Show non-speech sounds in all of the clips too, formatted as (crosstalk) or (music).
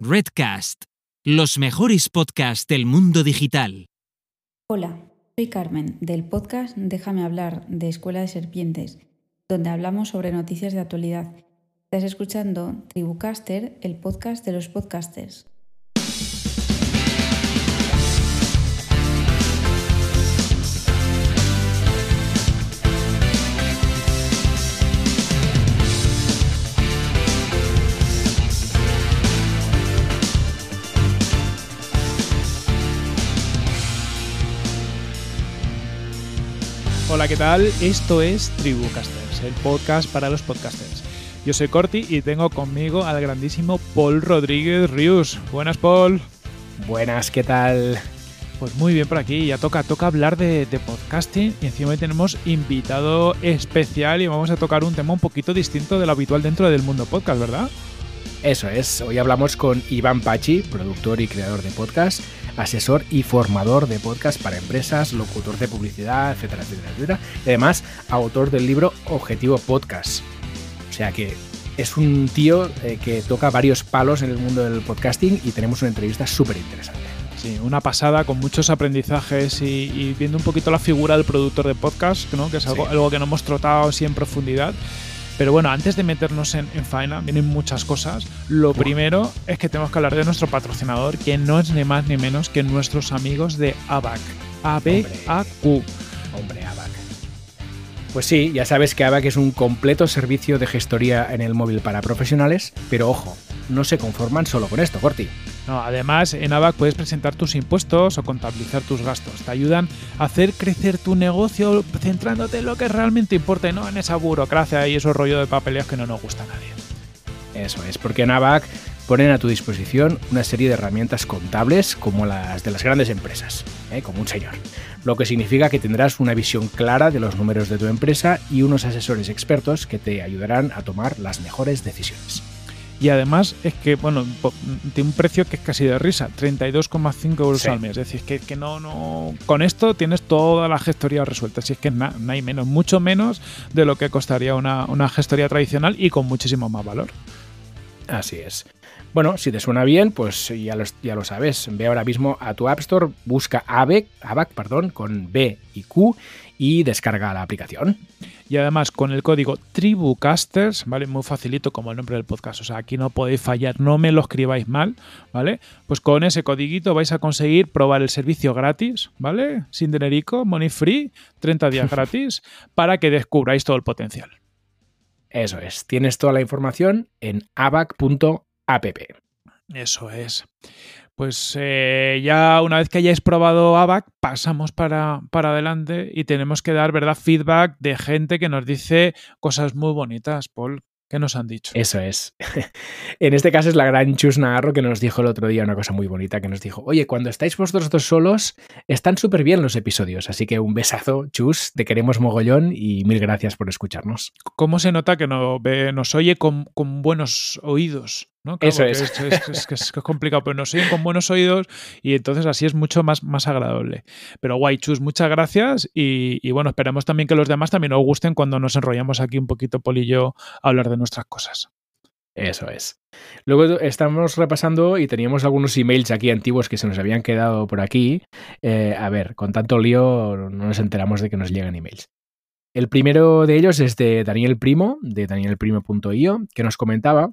Redcast, los mejores podcasts del mundo digital. Hola, soy Carmen, del podcast Déjame hablar de Escuela de Serpientes, donde hablamos sobre noticias de actualidad. Estás escuchando Tribucaster, el podcast de los podcasters. Hola, ¿qué tal? Esto es Tribucasters, el podcast para los podcasters. Yo soy Corti y tengo conmigo al grandísimo Paul Rodríguez Rius. Buenas, Paul. Buenas, ¿qué tal? Pues muy bien por aquí, ya toca, toca hablar de, de, podcasting y encima hoy tenemos invitado especial y vamos a tocar un tema un poquito distinto de lo habitual dentro del mundo podcast, ¿verdad? Eso es, hoy hablamos con Iván Pachi, productor y creador de podcast, asesor y formador de podcast para empresas, locutor de publicidad, etcétera, etcétera, etcétera. Y además, autor del libro Objetivo Podcast. O sea que es un tío eh, que toca varios palos en el mundo del podcasting y tenemos una entrevista súper interesante. Sí, una pasada con muchos aprendizajes y, y, viendo un poquito la figura del productor de podcast, ¿no? que es algo, sí. algo que no hemos tratado así en profundidad. Pero bueno, antes de meternos en, en, faena, vienen muchas cosas. Lo primero es que tenemos que hablar de nuestro patrocinador, que no es ni más ni menos que nuestros amigos de ABAC. A-B-A-Q. Hombre, ABAC. Pues sí, ya sabes que ABAC es un completo servicio de gestoría en el móvil para profesionales, pero ojo, no se conforman solo con esto, Corti. No, además, en ABAC puedes presentar tus impuestos o contabilizar tus gastos. Te ayudan a hacer crecer tu negocio centrándote en lo que realmente importa y no en esa burocracia y esos rollo de papeleos que no nos gusta a nadie. Eso es, porque en ABAC ponen a tu disposición una serie de herramientas contables como las de las grandes empresas, ¿eh? como un señor. Lo que significa que tendrás una visión clara de los números de tu empresa y unos asesores expertos que te ayudarán a tomar las mejores decisiones. Y además es que, bueno, tiene un precio que es casi de risa, 32,5 euros sí. al mes. Es decir, que, que no, no. Con esto tienes toda la gestoría resuelta. Si es que no, no hay menos, mucho menos de lo que costaría una, una gestoría tradicional y con muchísimo más valor. Así es. Bueno, si te suena bien, pues ya lo, ya lo sabes. Ve ahora mismo a tu App Store, busca ABAC, ABAC perdón, con B y Q y descarga la aplicación. Y además con el código Tribucasters, ¿vale? Muy facilito como el nombre del podcast. O sea, aquí no podéis fallar, no me lo escribáis mal, ¿vale? Pues con ese codiguito vais a conseguir probar el servicio gratis, ¿vale? Sin dinerico, money free, 30 días (laughs) gratis, para que descubráis todo el potencial. Eso es. Tienes toda la información en abac.app. Eso es. Pues eh, ya una vez que hayáis probado ABAC, pasamos para, para adelante y tenemos que dar ¿verdad? feedback de gente que nos dice cosas muy bonitas, Paul. ¿Qué nos han dicho? Eso es. (laughs) en este caso es la gran Chus Nagarro que nos dijo el otro día una cosa muy bonita, que nos dijo, oye, cuando estáis vosotros dos solos, están súper bien los episodios, así que un besazo, Chus, te queremos mogollón y mil gracias por escucharnos. ¿Cómo se nota que no nos oye con, con buenos oídos? ¿No? Claro, Eso es. Es, es, es, es, complicado, pero nos oyen con buenos oídos y entonces así es mucho más, más agradable. Pero guay, Chus, muchas gracias y, y, bueno, esperemos también que los demás también os gusten cuando nos enrollamos aquí un poquito, Polillo, a hablar de nuestras cosas. Eso es. Luego estamos repasando y teníamos algunos emails aquí antiguos que se nos habían quedado por aquí. Eh, a ver, con tanto lío no nos enteramos de que nos llegan emails. El primero de ellos es de Daniel Primo, de danielprimo.io, que nos comentaba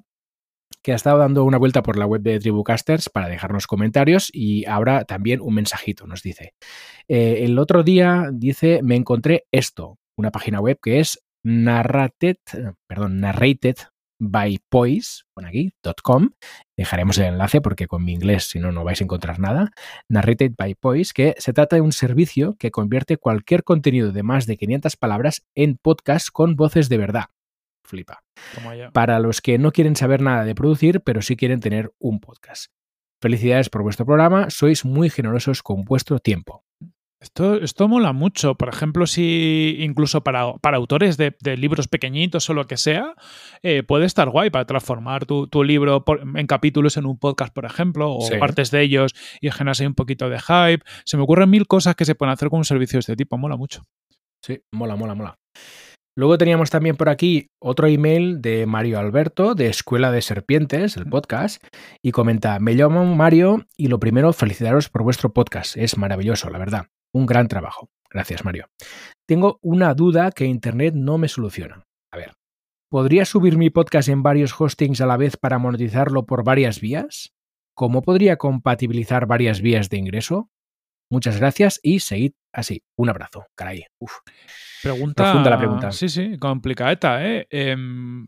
que ha estado dando una vuelta por la web de Tribucasters para dejarnos comentarios y ahora también un mensajito nos dice. Eh, el otro día dice, me encontré esto, una página web que es narrated, perdón, narrated by poise, pon aquí, .com. Dejaremos el enlace porque con mi inglés, si no, no vais a encontrar nada. Narrated by Poise, que se trata de un servicio que convierte cualquier contenido de más de 500 palabras en podcast con voces de verdad. Flipa. Para los que no quieren saber nada de producir, pero sí quieren tener un podcast. Felicidades por vuestro programa, sois muy generosos con vuestro tiempo. Esto, esto mola mucho. Por ejemplo, si incluso para, para autores de, de, libros pequeñitos o lo que sea, eh, puede estar guay para transformar tu, tu libro por, en capítulos en un podcast, por ejemplo, o sí. partes de ellos y generas ahí un poquito de hype. Se me ocurren mil cosas que se pueden hacer con un servicio de este tipo. Mola mucho. Sí, mola, mola, mola. Luego teníamos también por aquí otro email de Mario Alberto de Escuela de Serpientes, el podcast, y comenta, me llamo Mario y lo primero, felicitaros por vuestro podcast. Es maravilloso, la verdad. Un gran trabajo. Gracias, Mario. Tengo una duda que Internet no me soluciona. A ver, ¿podría subir mi podcast en varios hostings a la vez para monetizarlo por varias vías? ¿Cómo podría compatibilizar varias vías de ingreso? Muchas gracias y seguid así. Un abrazo. Caray. Uf. Pregunta. Profunda la pregunta. Sí, sí, complicadeta, ¿eh? Em,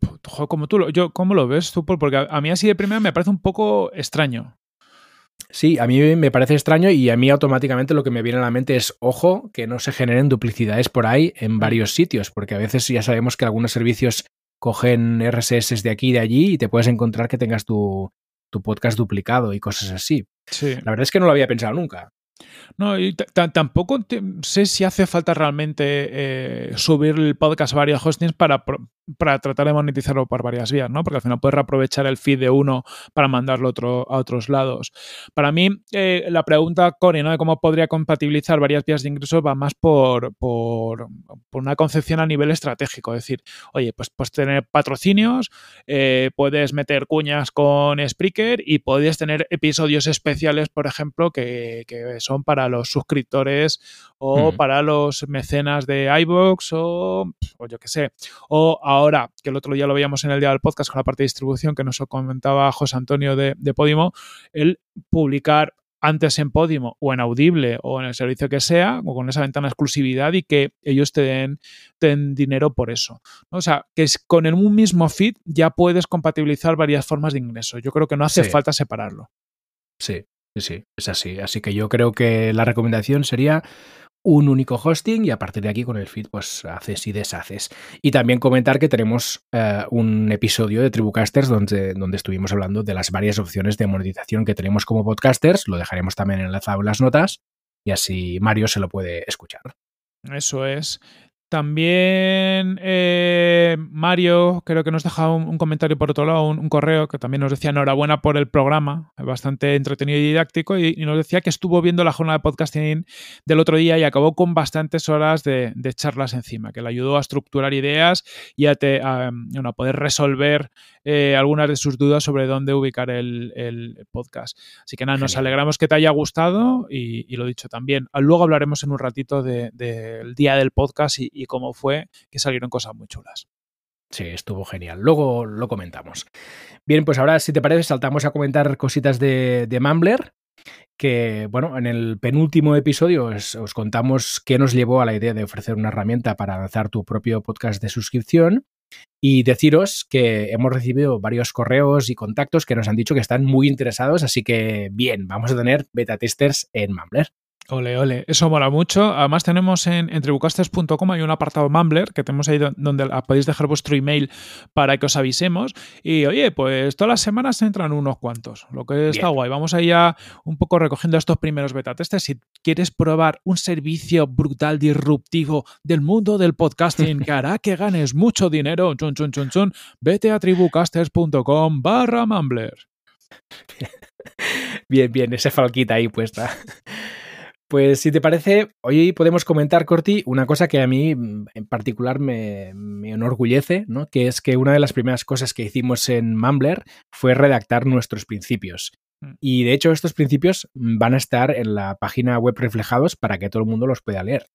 como tú, lo- yo, ¿Cómo lo ves tú? Porque a, a mí así de primera me parece un poco extraño. Sí, a mí me parece extraño y a mí automáticamente lo que me viene a la mente es, ojo, que no se generen duplicidades por ahí en varios sitios, porque a veces ya sabemos que algunos servicios cogen RSS de aquí y de allí y te puedes encontrar que tengas tu, tu podcast duplicado y cosas así. Sí. La verdad es que no lo había pensado nunca. No, y tampoco sé si hace falta realmente eh, subir el podcast a varios hostings para, para tratar de monetizarlo por varias vías, ¿no? Porque al final puedes reaprovechar el feed de uno para mandarlo a otros lados. Para mí, eh, la pregunta, Corey, ¿no? De cómo podría compatibilizar varias vías de ingresos va más por, por, por una concepción a nivel estratégico. Es decir, oye, pues puedes tener patrocinios, eh, puedes meter cuñas con Spreaker y puedes tener episodios especiales, por ejemplo, que, que son para los suscriptores o Mm. para los mecenas de iVoox o, o yo qué sé. O ahora, que el otro día lo veíamos en el día del podcast con la parte de distribución que nos comentaba José Antonio de, de Podimo, el publicar antes en Podimo o en Audible o en el servicio que sea, o con esa ventana de exclusividad y que ellos te den, te den dinero por eso. ¿no? O sea, que es, con el un mismo feed ya puedes compatibilizar varias formas de ingreso. Yo creo que no hace Sí. falta separarlo. Sí, sí, sí, es así. Así que yo creo que la recomendación sería un único hosting y a partir de aquí con el feed pues haces y deshaces. Y también comentar que tenemos eh, un episodio de Tribucasters donde, donde estuvimos hablando de las varias opciones de monetización que tenemos como podcasters. Lo dejaremos también enlazado en las notas y así Mario se lo puede escuchar. Eso es. También eh, Mario, creo que nos deja un, un comentario por otro lado, un, un correo que también nos decía enhorabuena por el programa, bastante entretenido y didáctico, y, y nos decía que estuvo viendo la jornada de podcasting del otro día y acabó con bastantes horas de, de charlas encima, que le ayudó a estructurar ideas y a, te- a, bueno, a poder resolver eh, algunas de sus dudas sobre dónde ubicar el, el podcast. Así que nada, nos alegramos que te haya gustado y, y lo dicho también. Luego hablaremos en un ratito de- del día del podcast y, y cómo fue, que salieron cosas muy chulas. Sí, estuvo genial. Luego lo comentamos. Bien, pues ahora, si te parece, saltamos a comentar cositas de, de Mumbler. Que, bueno, en el penúltimo episodio os, os contamos qué nos llevó a la idea de ofrecer una herramienta para lanzar tu propio podcast de suscripción. Y deciros que hemos recibido varios correos y contactos que nos han dicho que están muy interesados. Así que, bien, vamos a tener beta testers en Mumbler. Ole, ole, eso mola mucho. Además tenemos en, en tribucasters.com hay un apartado Mumbler que tenemos ahí do- donde podéis dejar vuestro email para que os avisemos. Y oye, pues todas las semanas entran unos cuantos, lo que está guay. Vamos ya un poco recogiendo estos primeros beta testers. Si quieres probar un servicio brutal, disruptivo del mundo del podcasting que hará que ganes mucho dinero, chun, chun, chun, chun, vete a tribucasters.com barra Mumbler. (laughs) Bien, bien, esa falquita ahí puesta. Pues si te parece, hoy podemos comentar, Corti, una cosa que a mí mm, en particular me, me enorgullece, ¿no? que es que una de las primeras cosas que hicimos en Mumbler fue redactar nuestros principios. Mm. Y de hecho estos principios mm, van a estar en la página web reflejados para que todo el mundo los pueda leer.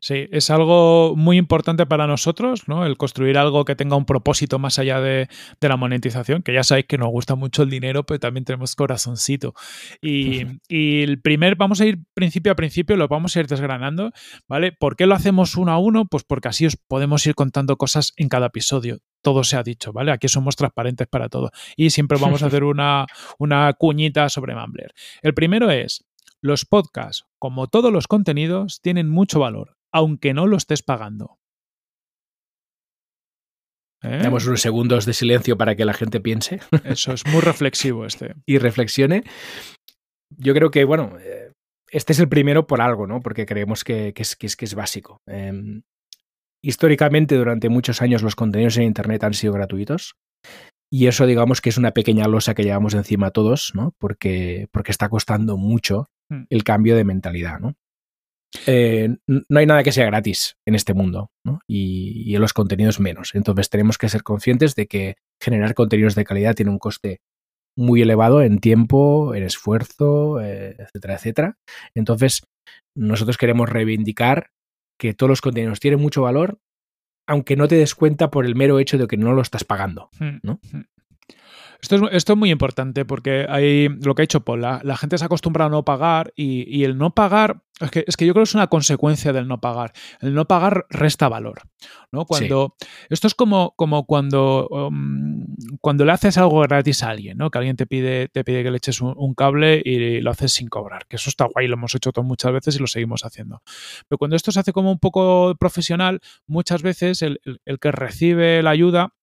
Sí, es algo muy importante para nosotros, ¿no? El construir algo que tenga un propósito más allá de, de la monetización, que ya sabéis que nos gusta mucho el dinero, pero también tenemos corazoncito. Y, y el primer, vamos a ir principio a principio, lo vamos a ir desgranando, ¿vale? ¿Por qué lo hacemos uno a uno? Pues porque así os podemos ir contando cosas en cada episodio. Todo se ha dicho, ¿vale? Aquí somos transparentes para todo. Y siempre vamos a (laughs) hacer una, una cuñita sobre Mumbler. El primero es, los podcasts, como todos los contenidos, tienen mucho valor, aunque no lo estés pagando. ¿Eh? Damos unos segundos de silencio para que la gente piense (laughs) Eso es muy reflexivo este. y reflexione. Yo creo que, bueno, eh, este es el primero por algo, ¿no? Porque creemos que, que es, que, es, que es básico. Eh, históricamente, durante muchos años, los contenidos en Internet han sido gratuitos. Y eso, digamos, que es una pequeña losa que llevamos encima todos, ¿no? Porque, porque está costando mucho. El cambio de mentalidad, ¿no? eh, no hay nada que sea gratis en este mundo y, y, en los contenidos menos. Entonces tenemos que ser conscientes de que generar contenidos de calidad tiene un coste muy elevado en tiempo, en esfuerzo, eh, etcétera, etcétera. Entonces nosotros queremos reivindicar que todos los contenidos tienen mucho valor, aunque no te des cuenta por el mero hecho de que no lo estás pagando. Hmm, ¿no? Hmm. Esto es, muy importante porque hay lo que ha hecho Paul, la, gente se ha acostumbrado a no pagar y, el no pagar, es que, es que, yo creo que es una consecuencia del no pagar. El no pagar resta valor. ¿no? Cuando, Esto es como, como cuando, um, cuando le haces algo gratis a alguien, ¿no? que alguien te pide, te pide que le eches un, cable y lo haces sin cobrar, que eso está guay, lo hemos hecho muchas veces y lo seguimos haciendo. Pero cuando esto se hace como un poco profesional, muchas veces el que recibe la ayuda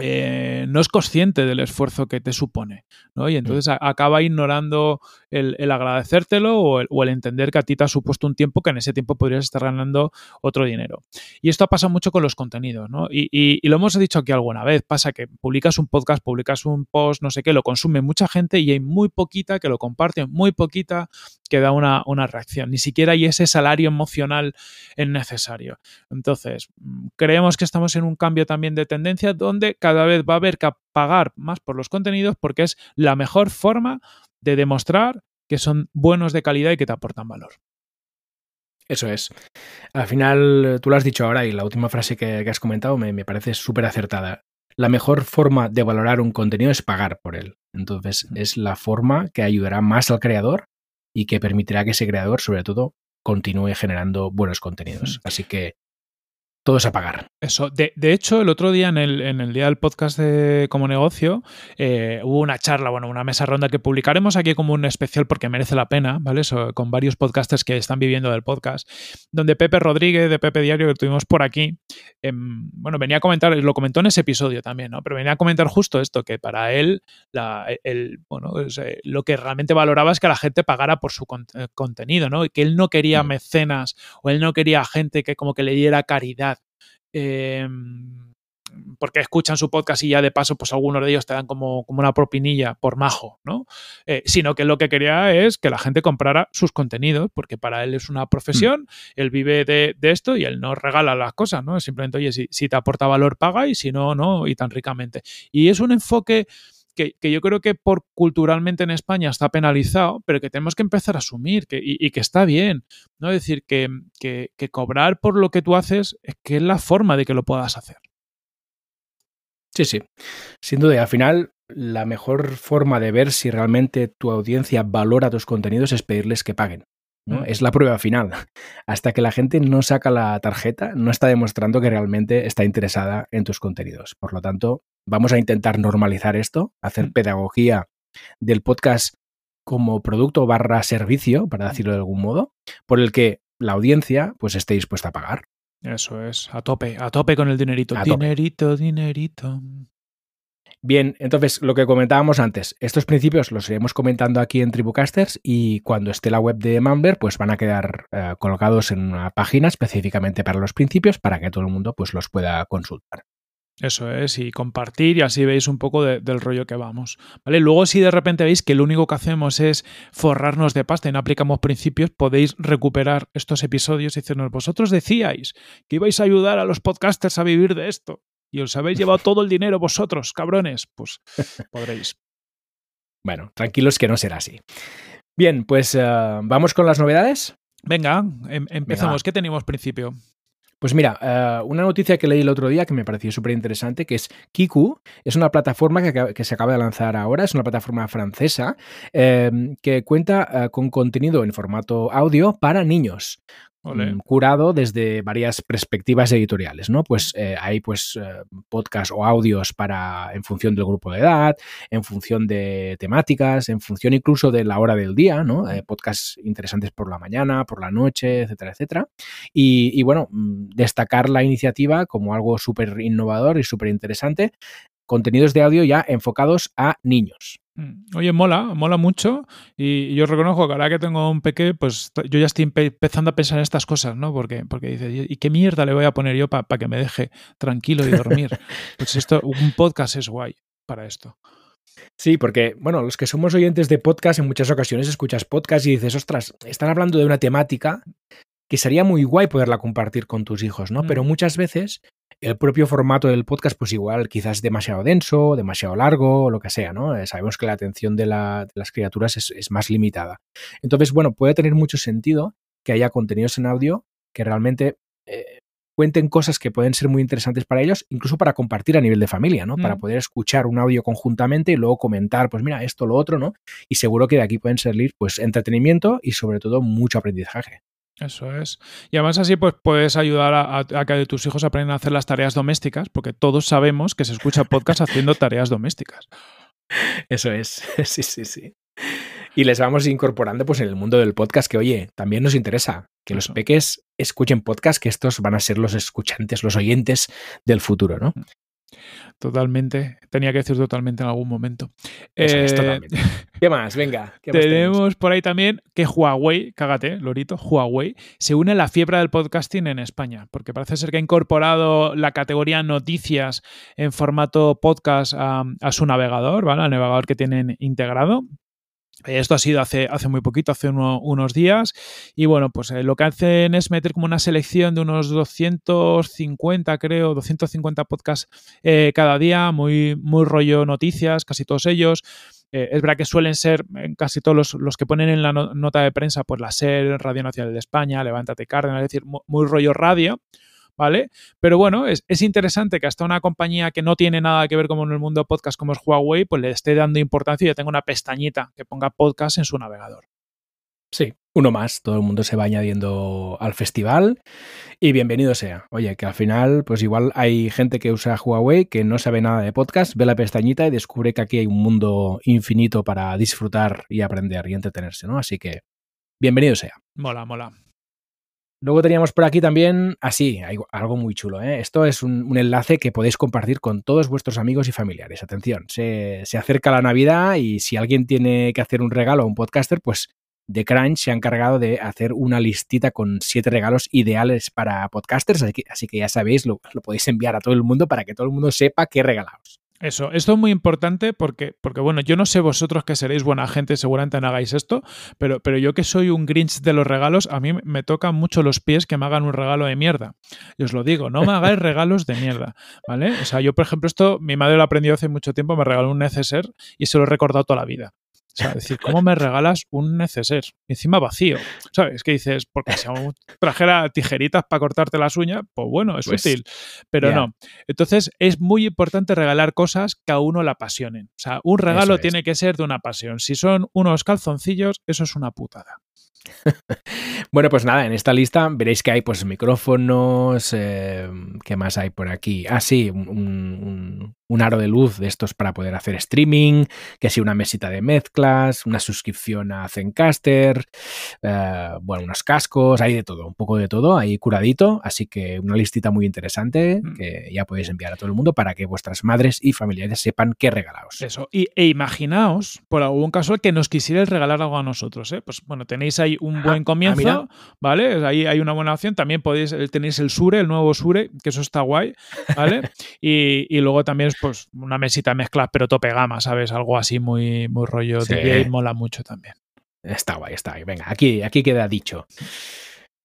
eh, no es consciente del esfuerzo que te supone, ¿no? Y mm. entonces acaba ignorando el, agradecértelo o el, entender que a ti te ha supuesto un tiempo que en ese tiempo podrías estar ganando otro dinero. Y esto pasa mucho con los contenidos, ¿no? Y, lo hemos dicho aquí alguna vez, pasa que publicas un podcast, publicas un post, no sé qué, lo consume mucha gente y hay muy poquita que lo comparte, muy poquita que da una, una reacción, ni siquiera hay ese salario emocional necesario. Entonces, mm, creemos que estamos en un cambio también de tendencia donde cada vez va a haber que pagar más por los contenidos porque es la mejor forma de demostrar que son buenos de calidad y que te aportan valor. Eso es. Al final, tú lo has dicho ahora y la última frase que, has comentado me, me parece súper acertada. La mejor forma de valorar un contenido es pagar por él. Entonces, es la forma que ayudará más al creador y que permitirá que ese creador, sobre todo, continúe generando buenos contenidos. Así que todo es a pagar. Eso. De, hecho, el otro día en el, en el día del podcast de Como Negocio eh, hubo una charla, bueno, una mesa ronda que publicaremos aquí como un especial porque merece la pena, ¿vale? Eso, con varios podcasters que están viviendo del podcast, donde Pepe Rodríguez de Pepe Diario, que tuvimos por aquí, em, bueno, venía a comentar, lo comentó en ese episodio también, ¿no? Pero venía a comentar justo esto, que para él, el, bueno, eh, lo que realmente valoraba es que la gente pagara por su contenido, ¿no? Y que él no quería mm. mecenas o él no quería gente que como que le diera caridad Em, porque escuchan su podcast y ya de paso, pues algunos de ellos te dan como, como una propinilla por majo, ¿no? Eh, sino que lo que quería es que la gente comprara sus contenidos, porque para él es una profesión, mm. él vive de, esto y él no regala las cosas, ¿no? Simplemente, oye, si, si te aporta valor, paga y si no, no, y tan ricamente. Y es un enfoque que, yo creo que por culturalmente en España está penalizado, pero que tenemos que empezar a asumir que, y, que está bien. ¿no? Es decir, que, que, cobrar por lo que tú haces es que es la forma de que lo puedas hacer. Sí, sí. Sin duda, al final, la mejor forma de ver si realmente tu audiencia valora tus contenidos es pedirles que paguen. ¿no? Mm. Es la prueba final. Hasta que la gente no saca la tarjeta, no está demostrando que realmente está interesada en tus contenidos. Por lo tanto, vamos a intentar normalizar esto, hacer mm. pedagogía del podcast como producto barra servicio, para decirlo de algún modo, por el que la audiencia pues esté dispuesta a pagar. Eso es, a tope, a tope con el dinerito. dinerito, dinerito. Bien, entonces lo que comentábamos antes, estos principios los iremos comentando aquí en Tribucasters y cuando esté la web de Mumbler, pues van a quedar eh, colocados en una página específicamente para los principios para que todo el mundo pues los pueda consultar. Eso es, y compartir y así veis un poco del rollo que vamos. ¿vale? Luego, si de repente veis que lo único que hacemos es forrarnos de pasta y no aplicamos principios, podéis recuperar estos episodios y decirnos, vosotros decíais que ibais a ayudar a los podcasters a vivir de esto y os habéis llevado todo el dinero vosotros, cabrones, pues (laughs) podréis. Bueno, tranquilos que no será así. Bien, pues eh, vamos con las novedades. Venga, em, empezamos. ¿Qué tenemos principio? Pues mira, eh, una noticia que leí el otro día que me pareció súper interesante, que es Kiku, es una plataforma que, se acaba de lanzar ahora, es una plataforma francesa eh, que cuenta con contenido en formato audio para niños. Mm, curado desde varias perspectivas editoriales, ¿no? Pues eh, hay pues eh, podcasts o audios para en función del grupo de edad, en función de temáticas, en función incluso de la hora del día, ¿no? Eh, podcasts interesantes por la mañana, por la noche, etcétera, etcétera. Y, bueno, mm, destacar la iniciativa como algo súper innovador y súper interesante, contenidos de audio ya enfocados a niños. Mm. Oye, mola, mola mucho y yo reconozco que ahora que tengo un peque, pues yo ya estoy empezando a pensar en estas cosas, ¿no? Porque, porque dice, ¿y qué mierda le voy a poner yo para que me deje tranquilo y dormir? (laughs) pues esto, un podcast es guay para esto. Sí, porque, bueno, los que somos oyentes de podcast, en muchas ocasiones escuchas podcast y dices, ostras, están hablando de una temática que sería muy guay poderla compartir con tus hijos, ¿no? Pero Mm. muchas veces el propio formato del podcast, pues igual quizás es demasiado denso, demasiado largo, o lo que sea, ¿no? Eh, sabemos que la atención de, la- de las criaturas es, es más limitada. Entonces, bueno, puede tener mucho sentido que haya contenidos en audio que realmente eh, cuenten cosas que pueden ser muy interesantes para ellos, incluso para compartir a nivel de familia, ¿no? Para Mm. poder escuchar un audio conjuntamente y luego comentar, pues mira, esto, lo otro, ¿no? Y seguro que de aquí pueden salir, pues, entretenimiento y sobre todo mucho aprendizaje. Eso es. Y además así pues puedes ayudar a, que tus hijos aprendan a hacer las tareas domésticas, porque todos sabemos que se escucha podcast haciendo tareas domésticas. Eso es, (laughs) sí, sí, sí. Y les vamos incorporando pues en el mundo del podcast que, oye, también nos interesa que los peques escuchen podcast, que estos van a ser los escuchantes, los oyentes del futuro, ¿no? Totalmente. Tenía que decir totalmente en algún momento. Eso es, Eh, totalmente. (laughs) ¿Qué más? Venga. ¿qué más Tenemos por ahí también que Huawei, cágate, Lorito, Huawei, se une a la fiebre del podcasting en España, porque parece ser que ha incorporado la categoría noticias en formato podcast a, a su navegador, ¿vale? Al navegador que tienen integrado. Esto ha sido hace, hace muy poquito, hace uno- unos días. Y bueno, pues eh, lo que hacen es meter como una selección de unos 250, creo, 250 podcasts eh, cada día, muy, muy rollo noticias, casi todos ellos. Eh, es verdad que suelen ser en casi todos los, los que ponen en la no- nota de prensa, pues la SER, Radio Nacional de España, Levántate Cárdenas, es decir, mu- muy, rollo radio, ¿vale? Pero bueno, es, es interesante que hasta una compañía que no tiene nada que ver como en el mundo podcast como es Huawei, pues le esté dando importancia y ya tenga una pestañita que ponga podcast en su navegador. Sí, uno más. Todo el mundo se va añadiendo al festival y bienvenido sea. Oye, que al final, pues igual hay gente que usa Huawei que no sabe nada de podcast, ve la pestañita y descubre que aquí hay un mundo infinito para disfrutar y aprender y entretenerse, ¿no? Así que, bienvenido sea. Mola, mola. Luego teníamos por aquí también, así, hay algo muy chulo. ¿eh? Esto es un, un enlace que podéis compartir con todos vuestros amigos y familiares. Atención, se, se acerca la Navidad y si alguien tiene que hacer un regalo a un podcaster, pues The Crunch se ha encargado de hacer una listita con siete regalos ideales para podcasters. Así que, así que ya sabéis, lo, lo podéis enviar a todo el mundo para que todo el mundo sepa qué regalaos. Eso, esto es muy importante porque, porque, bueno, yo no sé vosotros que seréis buena gente, seguramente no hagáis esto, pero, pero yo que soy un Grinch de los regalos, a mí me tocan mucho los pies que me hagan un regalo de mierda. Y os lo digo, no me hagáis (laughs) regalos de mierda, ¿vale? O sea, yo, por ejemplo, esto, mi madre lo aprendió hace mucho tiempo, me regaló un neceser y se lo he recordado toda la vida. O sea, decir, ¿cómo me regalas un neceser? Encima vacío. ¿Sabes? Que dices, porque si aún trajera tijeritas para cortarte las uñas, pues bueno, es Pues, útil. Pero no. Entonces, es muy importante regalar cosas que a uno la apasionen. O sea, un regalo es. tiene que ser de una pasión. Si son unos calzoncillos, eso es una putada. (laughs) Bueno, pues nada, en esta lista veréis que hay pues micrófonos, eh, ¿qué más hay por aquí? Ah, sí, un, un- un aro de luz de estos para poder hacer streaming, que sí, una mesita de mezclas, una suscripción a Zencaster, eh, bueno, unos cascos, hay de todo, un poco de todo, ahí curadito, así que una listita muy interesante Mm. que ya podéis enviar a todo el mundo para que vuestras madres y familiares sepan qué regalaos. Eso. Y, e imaginaos, por algún caso, que nos quisierais regalar algo a nosotros. ¿eh? Pues bueno, tenéis ahí un Ah, buen ah, comienzo. ¿vale? Ahí hay una buena opción. También podéis, eh, tenéis el Sure, el nuevo Sure, que eso está guay, ¿vale? (laughs) y, y luego también, pues, una mesita mezclas, pero tope gama, ¿sabes? Algo así muy, muy rollo Sí. DJ, mola mucho también. Está guay, está guay. Venga, aquí, aquí queda dicho.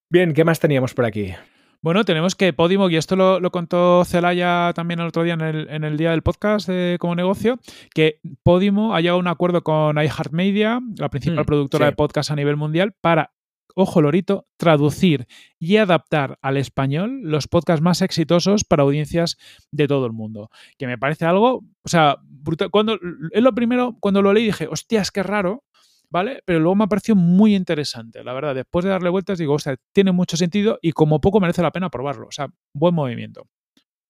Bien, ¿qué más teníamos por aquí? Bueno, tenemos que Podimo, y esto lo, lo contó Celaya también el otro día en el, en el día del podcast de como negocio, que Podimo ha llegado a un acuerdo con iHeartMedia, la principal Mm, productora sí. de podcast a nivel mundial, para, ojo lorito, traducir y adaptar al español los podcasts más exitosos para audiencias de todo el mundo. Que me parece algo, o sea, brutal. Cuando, es lo primero, cuando lo leí dije, hostias, qué raro, ¿vale? Pero luego me ha parecido muy interesante, la verdad. Después de darle vueltas, digo, hostia, tiene mucho sentido y como poco merece la pena probarlo. O sea, buen movimiento.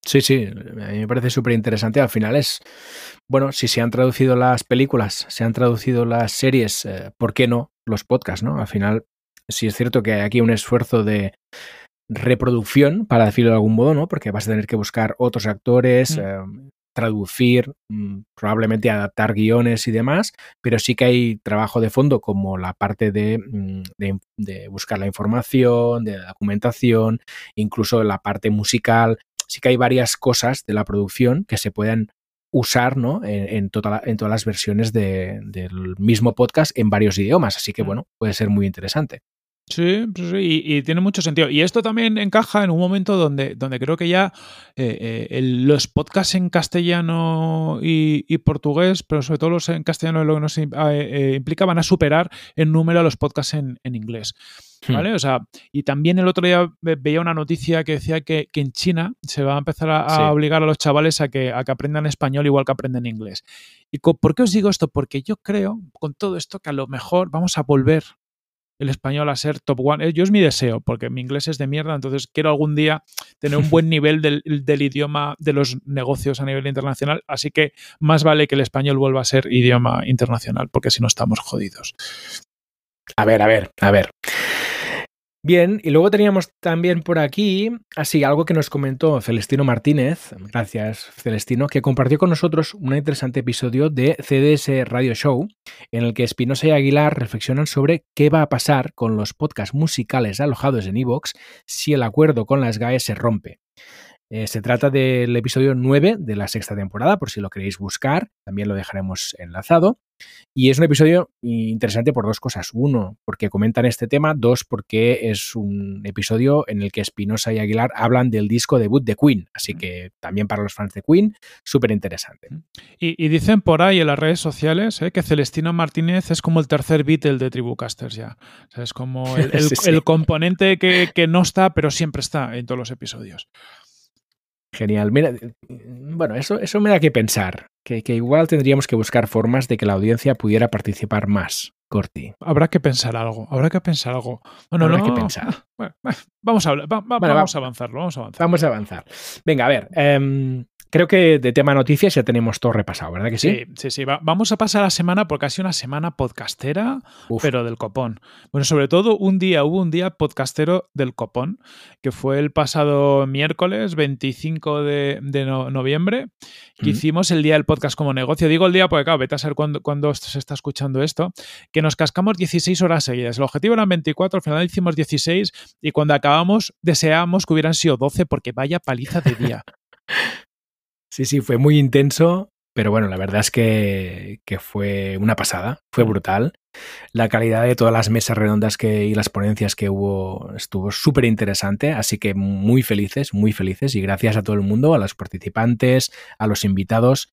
Sí, sí, a mí me parece súper interesante. Al final es, bueno, si se han traducido las películas, se han traducido las series, eh, ¿por qué no los podcasts, no? Al final, sí es cierto que hay aquí un esfuerzo de reproducción, para decirlo de algún modo, ¿no? Porque vas a tener que buscar otros actores, Mm. eh, traducir, mm, probablemente adaptar guiones y demás, pero sí que hay trabajo de fondo como la parte de, mm, de- de buscar la información, de la documentación, incluso la parte musical. Sí que hay varias cosas de la producción que se pueden usar ¿no? en, en toda la- en todas las versiones de- del mismo podcast en varios idiomas, así que bueno, puede ser muy interesante. Sí, sí, y, tiene mucho sentido. Y esto también encaja en un momento donde, donde creo que ya eh, eh, los podcasts en castellano y, portugués, pero sobre todo los en castellano lo que nos eh, implica, van a superar en número a los podcasts en, inglés. Hmm. ¿Vale? O sea, y también el otro día veía una noticia que decía que, en China se va a empezar a, obligar a los chavales a que, a que aprendan español igual que aprenden inglés. ¿Y por qué os digo esto? Porque yo creo, con todo esto, que a lo mejor vamos a volver el español a ser top one. Eh, yo es mi deseo, porque mi inglés es de mierda, entonces quiero algún día tener un buen (laughs) nivel del, idioma de los negocios a nivel internacional, así que más vale que el español vuelva a ser idioma internacional, porque si no estamos jodidos. A ver, a ver, a ver. Bien, y luego teníamos también por aquí, así, algo que nos comentó Celestino Martínez, gracias Celestino, que compartió con nosotros un interesante episodio de CDS Radio Show, en el que Espinosa y Aguilar reflexionan sobre qué va a pasar con los podcasts musicales alojados en Evox si el acuerdo con las GAE se rompe. Eh, se trata del episodio 9 de la sexta temporada, por si lo queréis buscar, también lo dejaremos enlazado. Y es un episodio interesante por dos cosas. Uno, porque comentan este tema. Dos, porque es un episodio en el que Espinosa y Aguilar hablan del disco debut de Queen. Así que también para los fans de Queen, súper interesante. Y, dicen por ahí en las redes sociales eh, que Celestino Martínez es como el tercer Beatle de Tribucasters ya. es como (laughs) el, componente que, que no está, pero siempre está en todos los episodios. Genial. Mira, bueno, eso, eso me da que pensar, que, que, igual tendríamos que buscar formas de que la audiencia pudiera participar más, Corti. Habrá que pensar algo, habrá que pensar algo. Bueno, habrá que pensar. (laughs) vamos, a, vamos a avanzarlo, vamos a avanzar. Vamos a avanzar. Venga, a ver. Em, Creo que de tema noticias ya tenemos todo repasado, ¿verdad que sí? Sí, sí, sí. vamos a pasar la semana porque ha sido una semana podcastera, pero del copón. Bueno, sobre todo un día, hubo un día podcastero del copón, que fue el pasado miércoles 25 de, noviembre, que hicimos el día del podcast como negocio. Digo el día porque, claro, vete a saber cuándo, se está escuchando esto, que nos cascamos 16 horas seguidas. El objetivo eran 24, al final hicimos 16 y cuando acabamos deseábamos que hubieran sido 12 porque vaya paliza de día. (laughs) Sí, sí, fue muy intenso, pero bueno, la verdad es que, fue una pasada, fue brutal. La calidad de todas las mesas redondas que, y las ponencias que hubo estuvo súper interesante, así que muy felices, muy felices y gracias a todo el mundo, a los participantes, a los invitados,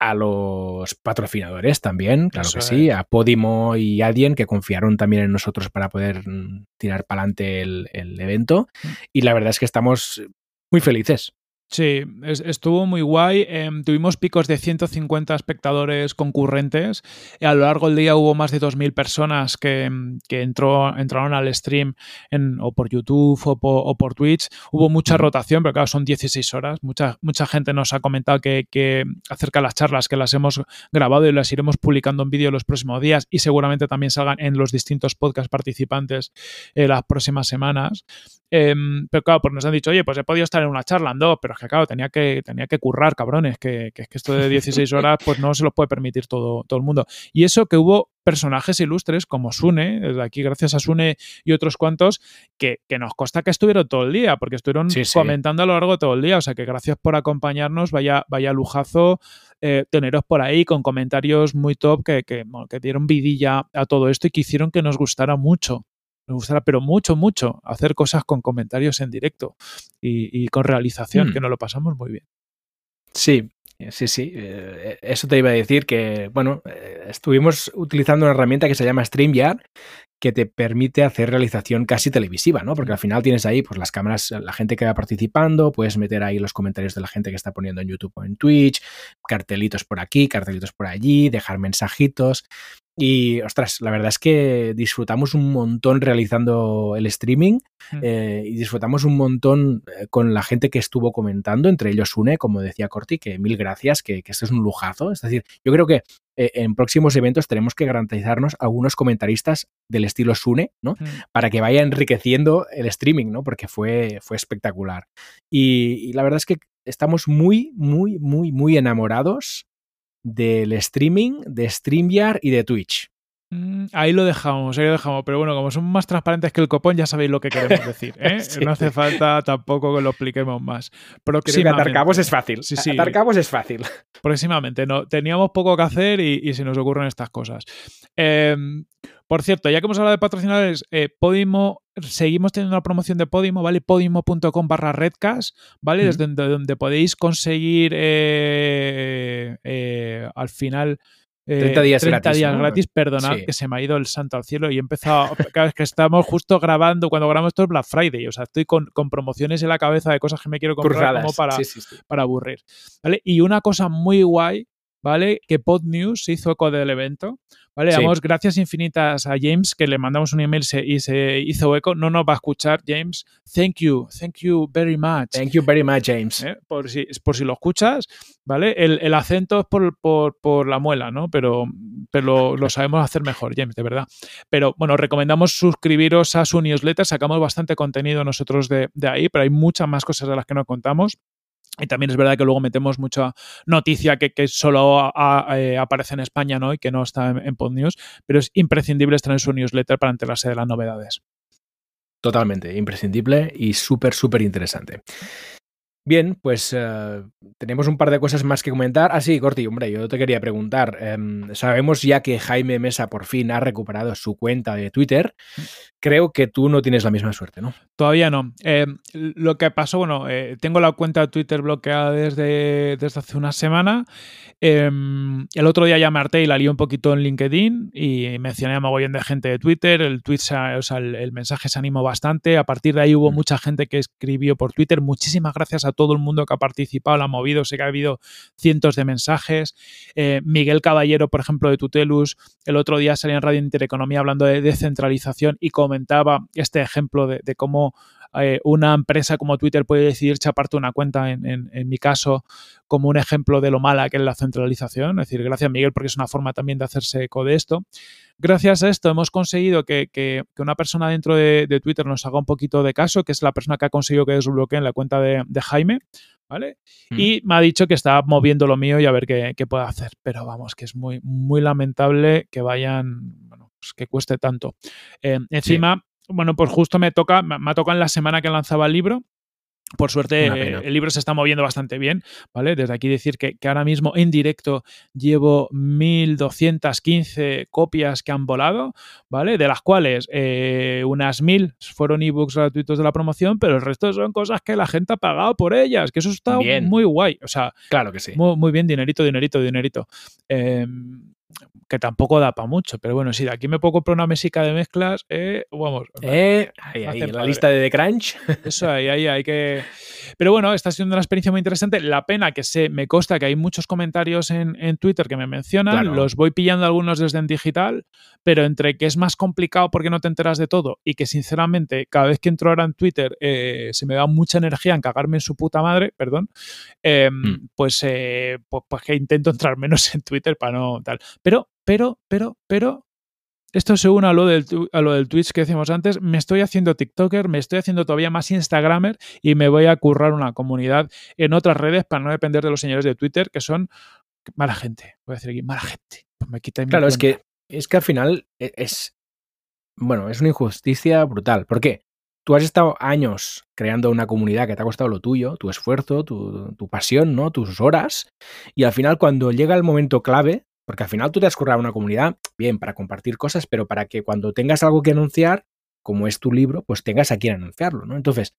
a los patrocinadores también, claro que sí, a Podimo y Adien que confiaron también en nosotros para poder mm, tirar para adelante el, el evento mm. y la verdad es que estamos muy felices, Sí, estuvo muy guay. Em, tuvimos picos de 150 espectadores concurrentes. A lo largo del día hubo más de 2.000 personas que, em, que entró, entraron al stream en, o por YouTube o por, Twitch. Hubo mucha rotación, pero claro, son 16 horas. Mucha, mucha gente nos ha comentado que, que acerca de las charlas que las hemos grabado y las iremos publicando en vídeo los próximos días y seguramente también salgan en los distintos podcast participantes en las próximas semanas. Em, pero claro, pues nos han dicho, oye, pues he podido estar en una charla, no, pero que claro, tenía que, tenía que currar, cabrones, que, que, que esto de 16 (laughs) horas pues no se lo puede permitir todo, todo el mundo. Y eso que hubo personajes ilustres como Sune, desde aquí gracias a Sune y otros cuantos, que, que nos consta que estuvieron todo el día, porque estuvieron comentando a lo largo de todo el día. O sea que gracias por acompañarnos, vaya, vaya lujazo eh, teneros por ahí con comentarios muy top que, que, que dieron vidilla a todo esto y que hicieron que nos gustara mucho me gustará, pero mucho, mucho, hacer cosas con comentarios en directo y, con realización, mm. que nos lo pasamos muy bien. Sí, sí, sí. Eh, eso te iba a decir que, bueno, eh, estuvimos utilizando una herramienta que se llama StreamYard, que te permite hacer realización casi televisiva, ¿no? Porque al final tienes ahí pues las cámaras, la gente que va participando, puedes meter ahí los comentarios de la gente que está poniendo en YouTube o en Twitch, cartelitos por aquí, cartelitos por allí, dejar mensajitos. Y, ostras, la verdad es que disfrutamos un montón realizando el streaming mm. eh, y disfrutamos un montón eh, con la gente que estuvo comentando, entre ellos Une, como decía Corti, que mil gracias, que, que esto es un lujazo. Es decir, yo creo que eh, en próximos eventos tenemos que garantizarnos algunos comentaristas del estilo Sune, ¿no? Mm. Para que vaya enriqueciendo el streaming, ¿no? Porque fue, fue espectacular. Y, la verdad es que estamos muy, muy, muy, muy enamorados del streaming, de StreamYard y de Twitch. Mm, ahí lo dejamos, ahí lo dejamos. Pero bueno, como somos más transparentes que el copón, ya sabéis lo que queremos (laughs) decir. ¿eh? No hace falta tampoco que lo expliquemos más. Próximamente. atar cabos es fácil. Sí, sí. Atar cabos es fácil. Próximamente. No, teníamos poco que hacer y, y se nos ocurren estas cosas. Eh, por cierto, ya que hemos hablado de patrocinadores, eh, Podimo, seguimos teniendo una promoción de Podimo, ¿vale? Podimo.com barra redcast, ¿vale? Desde donde, podéis conseguir eh, eh, al final... 30 días 30 gratis. días gratis, perdonad que se me ha ido el santo al cielo y he empezado, cada vez que estamos justo grabando, cuando grabamos esto es Black Friday, o sea, estoy con, promociones en la cabeza de cosas que me quiero comprar como para, para aburrir. ¿vale? Y una cosa muy guay, ¿vale? Que Pod News se hizo eco del evento, Vale, damos gracias infinitas a James, que le mandamos un email y se hizo eco. No nos va a escuchar, James. Thank you, thank you very much. Thank you very much, James. ¿Eh? Por, si, por si lo escuchas, ¿vale? El, acento es por, por, la muela, ¿no? Pero, pero lo, sabemos hacer mejor, James, de verdad. Pero bueno, recomendamos suscribiros a su newsletter. Sacamos bastante contenido nosotros de, de ahí, pero hay muchas más cosas de las que no contamos. Y también es verdad que luego metemos mucha noticia que, solo eh, aparece en España ¿no? y que no está en, en PodNews, pero es imprescindible estar en su newsletter para enterarse de las novedades. Totalmente, imprescindible y súper, súper interesante. Bien, pues eh, tenemos un par de cosas más que comentar. Ah, sí, Corti, hombre, yo te quería preguntar. Em, sabemos ya que Jaime Mesa por fin ha recuperado su cuenta de Twitter. Creo que tú no tienes la misma suerte, ¿no? Todavía no. Em, lo que pasó, bueno, eh, tengo la cuenta de Twitter bloqueada desde, desde hace una semana. Em, el otro día ya me harté y la lié un poquito en LinkedIn y mencioné a mogollón de gente de Twitter. El, tweet, o sea, el, mensaje se animó bastante. A partir de ahí hubo mm. mucha gente que escribió por Twitter. Muchísimas gracias a todo el mundo que ha participado, la ha movido, sé que ha habido cientos de mensajes. Eh, Miguel Caballero, por ejemplo, de Tutelus, el otro día salía en Radio Intereconomía hablando de descentralización y comentaba este ejemplo de, cómo eh, una empresa como Twitter puede decidir chaparte una cuenta, en, mi caso, como un ejemplo de lo mala que es la centralización. Es decir, gracias Miguel porque es una forma también de hacerse eco de esto. Gracias a esto hemos conseguido que, una persona dentro de, Twitter nos haga un poquito de caso, que es la persona que ha conseguido que desbloqueen la cuenta de, Jaime. ¿Vale? Mm. Y me ha dicho que está moviendo lo mío y a ver qué, puede hacer. Pero vamos, que es muy, muy lamentable que vayan, bueno, pues que cueste tanto. Eh, encima, bueno, pues justo me toca, me, ha tocado en la semana que lanzaba el libro por suerte, el libro se está moviendo bastante bien, ¿vale? Desde aquí decir que, ahora mismo en directo llevo 1215 copias que han volado, ¿vale? De las cuales eh, unas 1000 fueron ebooks gratuitos de la promoción, pero el resto son cosas que la gente ha pagado por ellas, que eso está muy guay. O sea, claro que sí. Muy, bien, dinerito, dinerito, dinerito. Em, que tampoco da para mucho, pero bueno, si de aquí me puedo comprar una mesica de mezclas, eh, vamos. Eh, ahí, ahí, en la lista de The Crunch. (laughs) Eso ahí, ahí, hay que. Pero bueno, está siendo una experiencia muy interesante. La pena que sé, me consta que hay muchos comentarios en, Twitter que me mencionan, los voy pillando algunos desde en digital, pero entre que es más complicado porque no te enteras de todo y que sinceramente cada vez que entro ahora en Twitter eh, se me da mucha energía en cagarme en su puta madre, perdón, em, mm. pues, pues, pues que intento entrar menos en Twitter para no tal. Pero pero, pero, pero, esto se une a lo, del, a lo del Twitch que decíamos antes, me estoy haciendo TikToker, me estoy haciendo todavía más Instagramer y me voy a currar una comunidad en otras redes para no depender de los señores de Twitter, que son mala gente. Voy a decir aquí, mala gente. Pues me quita claro, es que, es que al final e, es, bueno, es una injusticia brutal. ¿Por qué? Tú has estado años creando una comunidad que te ha costado lo tuyo, tu esfuerzo, tu, tu pasión, ¿no? Tus horas. Y al final, cuando llega el momento clave, porque al final tú te has currado una comunidad, bien, para compartir cosas, pero para que cuando tengas algo que anunciar, como es tu libro, pues tengas a quien anunciarlo, ¿no? Entonces,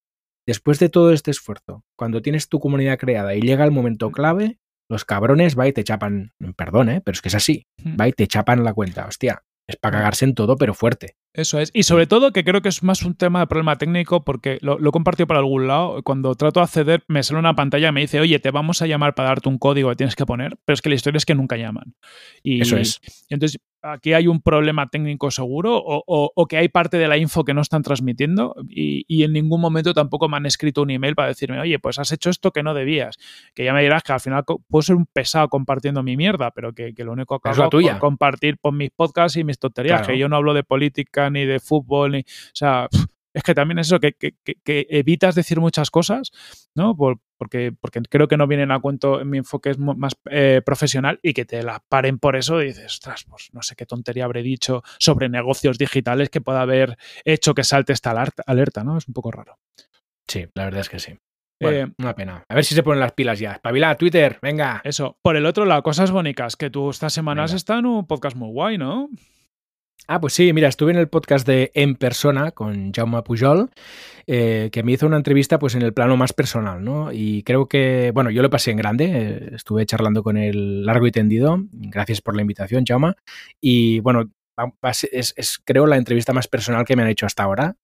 después de todo este esfuerzo, cuando tienes tu comunidad creada y llega el momento clave, los cabrones va y te chapan, perdón, ¿eh? pero es que es así, va y te chapan la cuenta, hostia, es para cagarse en todo, pero fuerte. Eso es. Y sobre todo que creo que es más un tema de problema técnico porque lo, lo he compartido por algún lado. Cuando trato de acceder me sale una pantalla y me dice, oye, te vamos a llamar para darte un código que tienes que poner, pero es que la historia es que nunca llaman. Y, Eso es. entonces aquí hay un problema técnico seguro o, que hay parte de la info que no están transmitiendo y, en ningún momento tampoco me han escrito un email para decirme, oye, pues has hecho esto que no debías. Que ya me dirás que al final puedo ser un pesado compartiendo mi mierda, pero que, lo único que hago es compartir por mis podcasts y mis tonterías, que yo no hablo de política ni de fútbol, ni, o sea, es que también es eso, que, evitas decir muchas cosas, ¿no? porque, porque creo que no vienen a cuento, en mi enfoque es más eh, profesional y que te la paren por eso y dices, ostras, pues no sé qué tontería habré dicho sobre negocios digitales que pueda haber hecho que salte esta alerta, ¿no? Es un poco raro. Sí, la verdad es que sí. Eh, una pena. A ver si se ponen las pilas ya. Espabila, Twitter, venga. Eso. Por el otro lado, cosas bonitas, que tú estas semanas estás en un podcast muy guay, ¿no? Ah, pues sí, mira, estuve en el podcast de En Persona con Jaume Pujol, eh, que me hizo una entrevista pues en el plano más personal, ¿no? Y creo que, bueno, yo lo pasé en grande, eh, estuve charlando con él largo y tendido, gracias por la invitación, Jaume, y bueno, es, creo la entrevista más personal que me han hecho hasta ahora.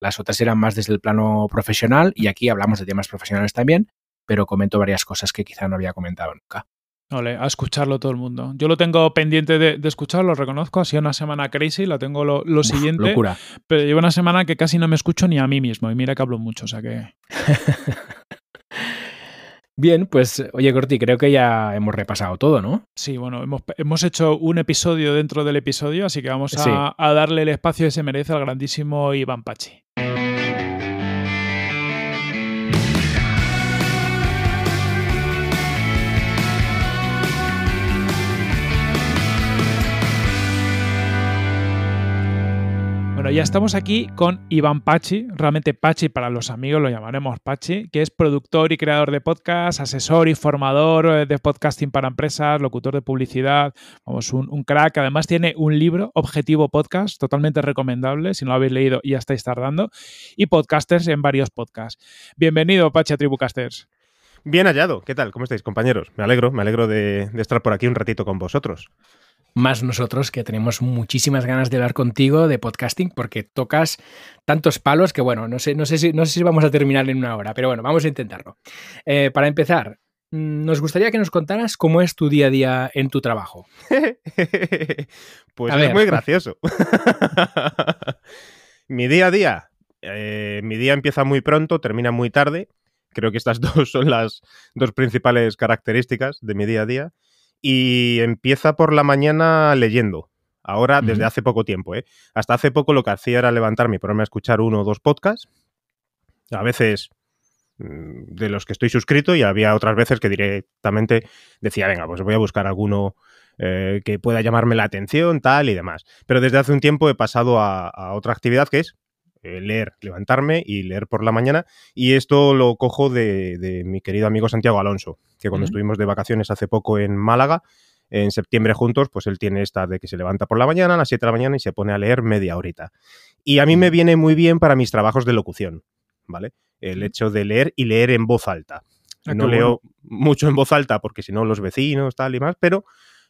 Las otras eran más desde el plano profesional y aquí hablamos de temas profesionales también, pero comento varias cosas que quizá no había comentado nunca. Vale, a escucharlo todo el mundo. Yo lo tengo pendiente de, escucharlo, reconozco. Ha sido una semana crazy, la tengo lo, siguiente. Locura. Pero llevo una semana que casi no me escucho ni a mí mismo. Y mira que hablo mucho, o sea que. (laughs) Bien, pues oye Corti, creo que ya hemos repasado todo, ¿no? Sí, bueno, hemos, hecho un episodio dentro del episodio, así que vamos a, a darle el espacio que se merece al grandísimo Iván Pachi. Ya estamos aquí con Iván Pachi, realmente Pachi para los amigos lo llamaremos Pachi, que es productor y creador de podcast, asesor y formador eh, de podcasting para empresas, locutor de publicidad, vamos, un, crack. Además tiene un libro, Objetivo Podcast, totalmente recomendable, si no lo habéis leído ya estáis tardando, y podcasters en varios podcasts. Bienvenido Pachi a Tribucasters. Bien hallado, ¿qué tal? ¿Cómo estáis compañeros? Me alegro, me alegro de estar por aquí un ratito con vosotros más nosotros que tenemos muchísimas ganas de hablar contigo de podcasting porque tocas tantos palos que bueno, no sé, no sé, si, no sé si vamos a terminar en una hora, pero bueno, vamos a intentarlo. Eh, para empezar, mm, nos gustaría que nos contaras cómo es tu día a día en tu trabajo. (laughs) pues es muy gracioso. (laughs) mi día a día, eh, mi día empieza muy pronto, termina muy tarde. Creo que estas (laughs) dos son las dos principales características de mi día a día y empieza por la mañana leyendo. Ahora, desde hace poco tiempo, ¿eh? Hasta hace poco lo que hacía era levantarme y ponerme a escuchar uno o dos podcasts. A veces mm, de los que estoy suscrito y había otras veces que directamente decía, venga, pues voy a buscar alguno eh, que pueda llamarme la atención, tal y demás. Pero desde hace un tiempo he pasado a otra actividad que es leer, levantarme y leer por la mañana. Y esto lo cojo de, mi querido amigo Santiago Alonso, que cuando estuvimos de vacaciones hace poco en Málaga, en septiembre juntos, pues él tiene esta de que se levanta por la mañana, a las 7 de la mañana y se pone a leer media horita. Y a mí me viene muy bien para mis trabajos de locución, ¿vale? El hecho de leer y leer en voz alta. Ah, no leo mucho en voz alta porque si no los vecinos, tal y más, pero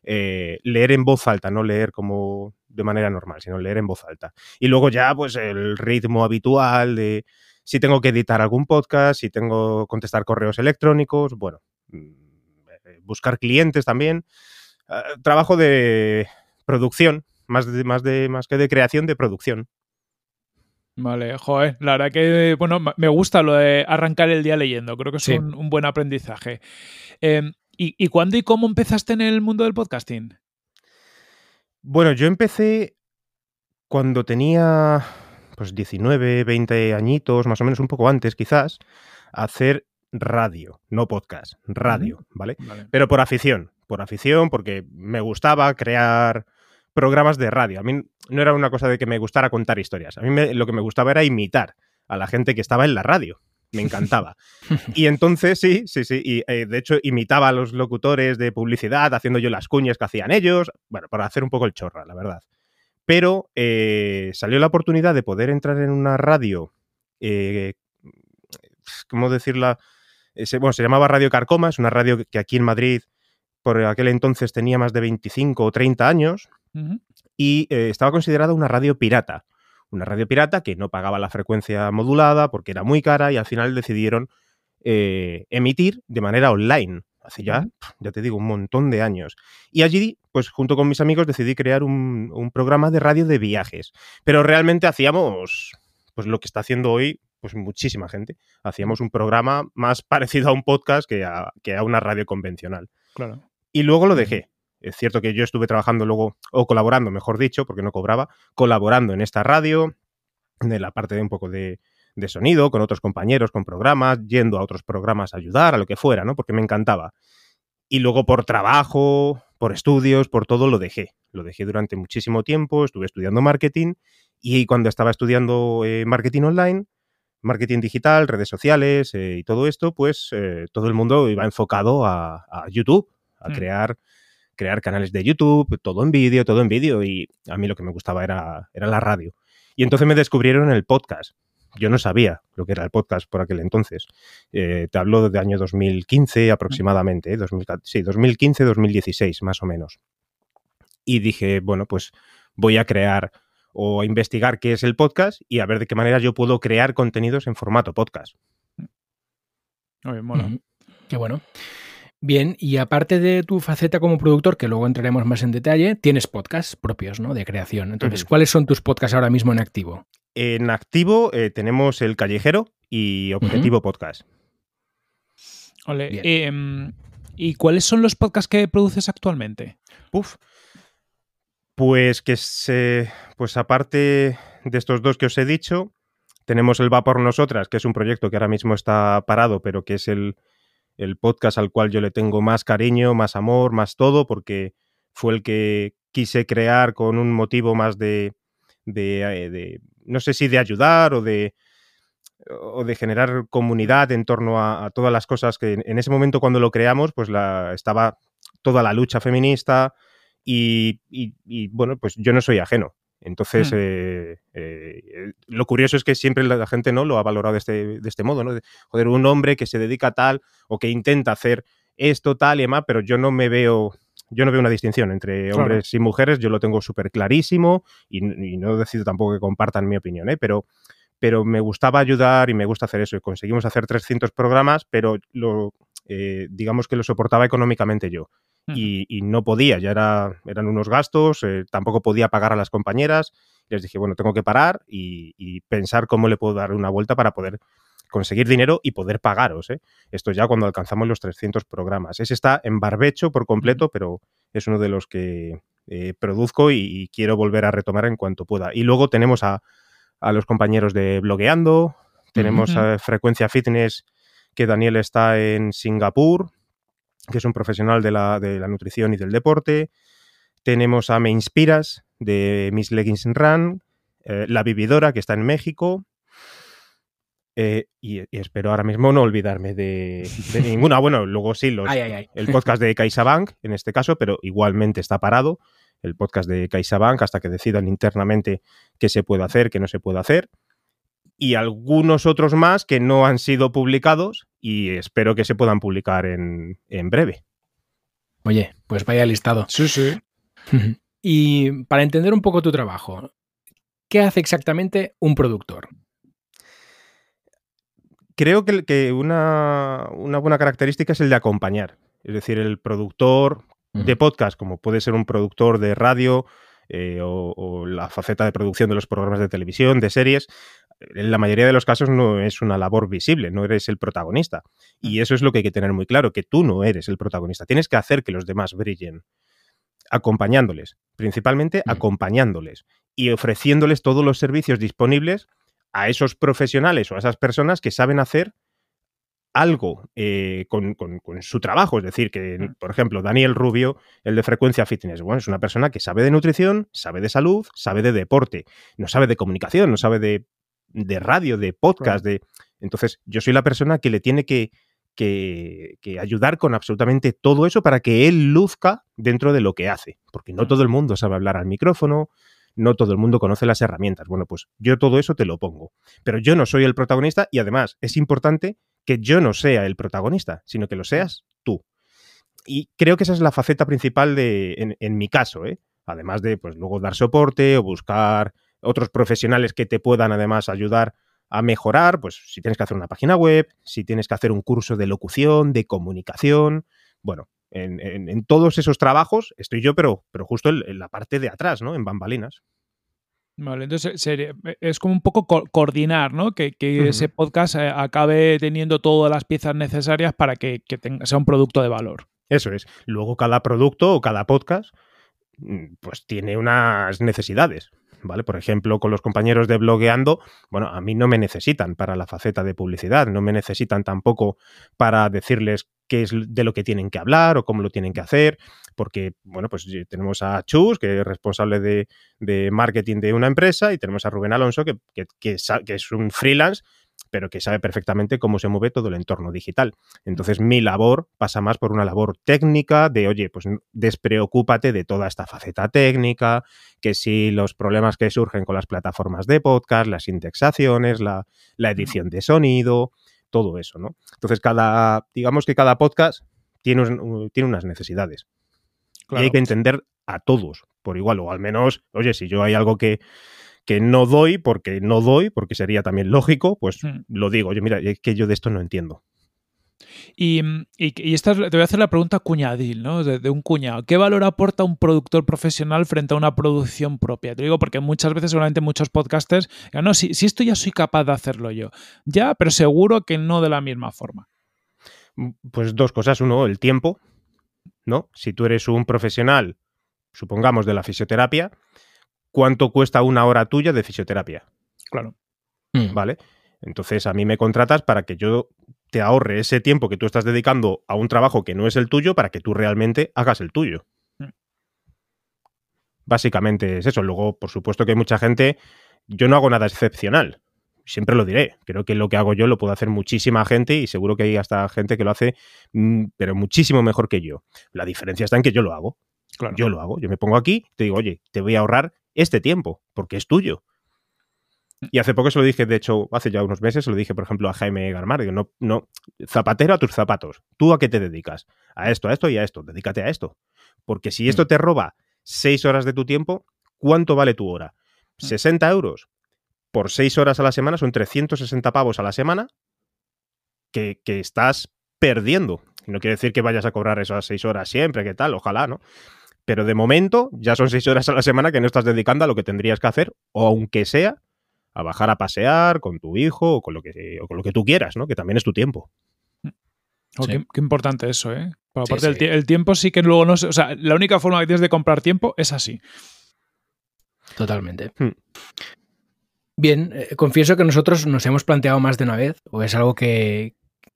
eh, leer en voz alta, no leer como de manera normal, sino leer en voz alta. Y luego ya, pues el ritmo habitual de si tengo que editar algún podcast, si tengo que contestar correos electrónicos, bueno, mm, eh, buscar clientes también. Ah, trabajo de producción, más, de, más, de, más que de creación, de producción. Vale, joder, la verdad que, bueno, me gusta lo de arrancar el día leyendo, creo que es un, buen aprendizaje. Em, ¿y, ¿Y cuándo y cómo empezaste en el mundo del podcasting? Bueno, yo empecé cuando tenía pues 19, 20 añitos, más o menos un poco antes quizás, a hacer radio, no podcast, radio, ¿vale? Pero por afición, por afición, porque me gustaba crear programas de radio. A mí no era una cosa de que me gustara contar historias, a mí lo que me gustaba era imitar a la gente que estaba en la radio me encantaba. (laughs) Y entonces sí, sí, sí, y eh, de hecho imitaba a los locutores de publicidad haciendo yo las cuñas que hacían ellos, bueno, para hacer un poco el chorra, la verdad. Pero eh, salió la oportunidad de poder entrar en una radio, eh, ¿cómo decirla? bueno, se llamaba Radio Carcoma, es una radio que aquí en Madrid por aquel entonces tenía más de 25 o 30 años y estaba considerada una radio pirata una radio pirata que no pagaba la frecuencia modulada porque era muy cara y al final decidieron eh, emitir de manera online. Hace ya, ya te digo, un montón de años. Y allí, pues junto con mis amigos decidí crear un, programa de radio de viajes. Pero realmente hacíamos, pues lo que está haciendo hoy, pues muchísima gente. Hacíamos un programa más (laughs) parecido a un podcast que a, que a una radio convencional. Claro. Y luego lo dejé. Es cierto que yo estuve trabajando luego, o colaborando, mejor dicho, porque no cobraba, colaborando en esta radio. de la parte de un poco de, de sonido, con otros compañeros, con programas, yendo a otros programas a ayudar, a lo que fuera, ¿no? Porque me encantaba. Y luego por trabajo, por estudios, por todo lo dejé. Lo dejé durante muchísimo tiempo, estuve estudiando marketing y cuando estaba estudiando eh, marketing online, marketing digital, redes sociales eh, y todo esto, pues eh, todo el mundo iba enfocado a, a YouTube, a Mm. crear, crear canales de YouTube, todo en vídeo, todo en vídeo y a mí lo que me gustaba era, era la radio. Y entonces me descubrieron el podcast. Yo no sabía lo que era el podcast por aquel entonces. Eh, te hablo de año 2015 aproximadamente, ¿eh? 2000 sí, 2015, 2016 más o menos. Y dije, bueno, pues voy a crear o a investigar qué es el podcast y a ver de qué manera yo puedo crear contenidos en formato podcast. Oye, mola. Ujú. Qué bueno. Bien, y aparte de tu faceta como productor, que luego entraremos más en detalle, tienes podcasts propios, ¿no? De creación. Entonces. ¿cuáles son tus podcasts ahora mismo en activo? En activo eh, tenemos El Callejero y Objetivo Podcast. Ole, em, ¿Y cuáles son los podcasts que produces actualmente? Uf. Pues que se. Pues aparte de estos dos que os he dicho, tenemos el Va por Nosotras, que es un proyecto que ahora mismo está parado, pero que es el, el podcast al cual yo le tengo más cariño, más amor, más todo, porque fue el que quise crear con un motivo más de. de, eh, no sé si de ayudar o de o de generar comunidad en torno a, todas las cosas que en, en ese momento cuando lo creamos, pues la, estaba toda la lucha feminista y, y- y, bueno, pues yo no soy ajeno. Entonces, Hmm. eh, eh, lo curioso es que siempre la gente no lo ha valorado de este, de este modo, ¿no? De, joder, un hombre que se dedica a tal o que intenta hacer esto, tal y demás, pero yo no me veo, yo no veo una distinción entre Claro. hombres y mujeres, yo lo tengo súper clarísimo y, y no decido tampoco que compartan mi opinión, ¿eh? Pero, pero me gustaba ayudar y me gusta hacer eso. Y conseguimos hacer 300 programas, pero lo, eh, digamos que lo soportaba económicamente yo. Y, y no podía, ya era, eran unos gastos, eh, tampoco podía pagar a las compañeras. Les dije, bueno, tengo que parar y, y pensar cómo le puedo dar una vuelta para poder conseguir dinero y poder pagaros. ¿eh? Esto ya cuando alcanzamos los 300 programas. Ese está en barbecho por completo, pero es uno de los que eh, produzco y, y quiero volver a retomar en cuanto pueda. Y luego tenemos a, a los compañeros de Blogueando, tenemos a Frecuencia Fitness, que Daniel está en Singapur, que es un profesional de la, de la nutrición y del deporte. Tenemos a Me Inspiras, de Miss Leggings Run, eh, La Vividora, que está en México. Eh, y, y espero ahora mismo no olvidarme de, de ninguna. (laughs) Bueno, luego sí, los, Ay, ay, ay. el podcast de CaixaBank, en este caso, pero igualmente está parado el podcast de CaixaBank hasta que decidan internamente qué se puede hacer, qué no se puede hacer. Y algunos otros más que no han sido publicados y espero que se puedan publicar en, en breve. Oye, pues vaya listado. Sí, sí. y para entender un poco tu trabajo, ¿qué hace exactamente un productor? Creo que, que una, una buena característica es el de acompañar. Es decir, el productor de podcast, como puede ser un productor de radio eh, o, o la faceta de producción de los programas de televisión, de series, en la mayoría de los casos no es una labor visible, no eres el protagonista. Y eso es lo que hay que tener muy claro, que tú no eres el protagonista. Tienes que hacer que los demás brillen, acompañándoles, principalmente Mm. acompañándoles y ofreciéndoles todos los servicios disponibles a esos profesionales o a esas personas que saben hacer algo eh, con, con- con su trabajo. Es decir, que, Mm. por ejemplo, Daniel Rubio, el de Frecuencia Fitness, bueno, es una persona que sabe de nutrición, sabe de salud, sabe de deporte, no sabe de comunicación, no sabe de, de radio, de podcast, de... Entonces, yo soy la persona que le tiene que, que, que ayudar con absolutamente todo eso para que él luzca dentro de lo que hace. Porque no todo el mundo sabe hablar al micrófono, no todo el mundo conoce las herramientas. Bueno, pues yo todo eso te lo pongo. Pero yo no soy el protagonista y además es importante que yo no sea el protagonista, sino que lo seas tú. Y creo que esa es la faceta principal de, en, en mi caso, ¿eh? Además de, pues, luego dar soporte o buscar otros profesionales que te puedan además ayudar a mejorar, pues si tienes que hacer una página web, si tienes que hacer un curso de locución, de comunicación, bueno, en, en- en todos esos trabajos estoy yo, pero, pero justo en, en la parte de atrás, ¿no? En bambalinas. Vale, entonces sería- es como un poco co- coordinar, ¿no? Que, que ese podcast eh, acabe teniendo todas las piezas necesarias para que, que tenga- sea un producto de valor. Eso es. Luego cada producto o cada podcast, mm, pues tiene unas necesidades. ¿Vale? Por ejemplo, con los compañeros de blogueando, bueno, a mí no me necesitan para la faceta de publicidad, no me necesitan tampoco para decirles qué es de lo que tienen que hablar o cómo lo tienen que hacer, porque, bueno, pues tenemos a Chus, que es responsable de, marketing de una empresa, y tenemos a Rubén Alonso, que, que, que es un freelance pero que sabe perfectamente cómo se mueve todo el entorno digital. Entonces mi labor pasa más por una labor técnica de, oye, pues despreocúpate de toda esta faceta técnica, que si los problemas que surgen con las plataformas de podcast, las indexaciones, la, edición de sonido, todo eso, ¿no? Entonces cada, digamos que cada podcast tiene, tiene unas necesidades. Y hay que entender a todos por igual, o al menos, oye, si yo hay algo que que no doy porque no doy, porque sería también lógico, pues hmm. lo digo. Yo, mira, es que yo de esto no entiendo. Y, y, esta, te voy a hacer la pregunta cuñadil, ¿no? De, un cuñado. ¿Qué valor aporta un productor profesional frente a una producción propia? Te digo porque muchas veces, seguramente muchos podcasters, no, si, si esto ya soy capaz de hacerlo yo. Ya, pero seguro que no de la misma forma. Mm, pues dos cosas. Uno, el tiempo, ¿no? Si tú eres un profesional, supongamos, de la fisioterapia, cuánto cuesta una hora tuya de fisioterapia. Claro. Mm. ¿Vale? Entonces a mí me contratas para que yo te ahorre ese tiempo que tú estás dedicando a un trabajo que no es el tuyo para que tú realmente hagas el tuyo. Mm. Básicamente es eso. Luego, por supuesto que hay mucha gente, yo no hago nada excepcional. Siempre lo diré. Creo que lo que hago yo lo puede hacer muchísima gente y seguro que hay hasta gente que lo hace, mm, pero muchísimo mejor que yo. La diferencia está en que yo lo hago. Claro. Yo lo hago. Yo me pongo aquí, te digo, oye, te voy a ahorrar este tiempo, porque es tuyo. Mm. Y hace poco se lo dije, de hecho, hace ya unos meses se lo dije, por ejemplo, a Jaime Garmar, digo, no, no, zapatero a tus zapatos. ¿Tú a qué te dedicas? A esto, a esto y a esto. Dedícate a esto. Porque si esto mm. te roba seis horas de tu tiempo, ¿cuánto vale tu hora? ¿60 mm. euros? Por seis horas a la semana son 360 pavos a la semana que, que estás perdiendo. No quiere decir que vayas a cobrar esas seis horas siempre, que tal, ojalá, ¿no? Pero de momento ya son seis horas a la semana que no estás dedicando a lo que tendrías que hacer, o aunque sea a bajar a pasear con tu hijo o con lo que, con lo que tú quieras, ¿no? Que también es tu tiempo. Oh, qué, importante eso, ¿eh? aparte, El, tiempo sí que luego no O sea, la única forma que tienes de comprar tiempo es así. Totalmente. Hmm. Bien, eh, confieso que nosotros nos hemos planteado más de una vez, o es algo que,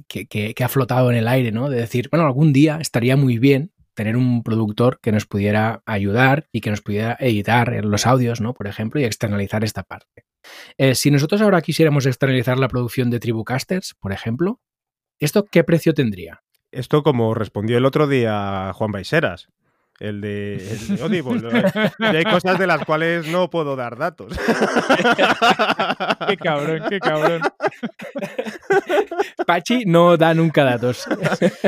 que, ha flotado en el aire, ¿no? De decir, bueno, algún día estaría muy bien tener un productor que nos pudiera ayudar y que nos pudiera editar los audios, ¿no? Por ejemplo, y externalizar esta parte. Eh, si nosotros ahora quisiéramos externalizar la producción de Tribucasters, por ejemplo, ¿esto qué precio tendría? Esto como respondió el otro día Juan Baiseras, el de, el hay cosas de las cuales no puedo dar datos. (laughs) qué cabrón, qué cabrón. Pachi no da nunca datos.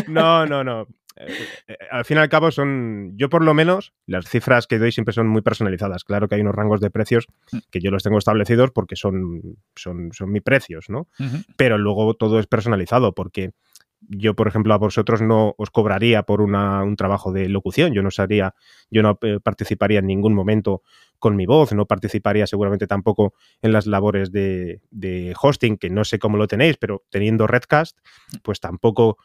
no, no, no. Eh, eh, al fin y al cabo son, yo por lo menos, las cifras que doy siempre son muy personalizadas. Claro que hay unos rangos de precios mm. que yo los tengo establecidos porque son, son, son mis precios, ¿no? Pero luego todo es personalizado porque yo, por ejemplo, a vosotros no os cobraría por un trabajo de locución. Yo no sería, yo no eh, participaría en ningún momento con mi voz, no participaría seguramente tampoco en las labores de, hosting, que no sé cómo lo tenéis, pero teniendo Redcast, pues tampoco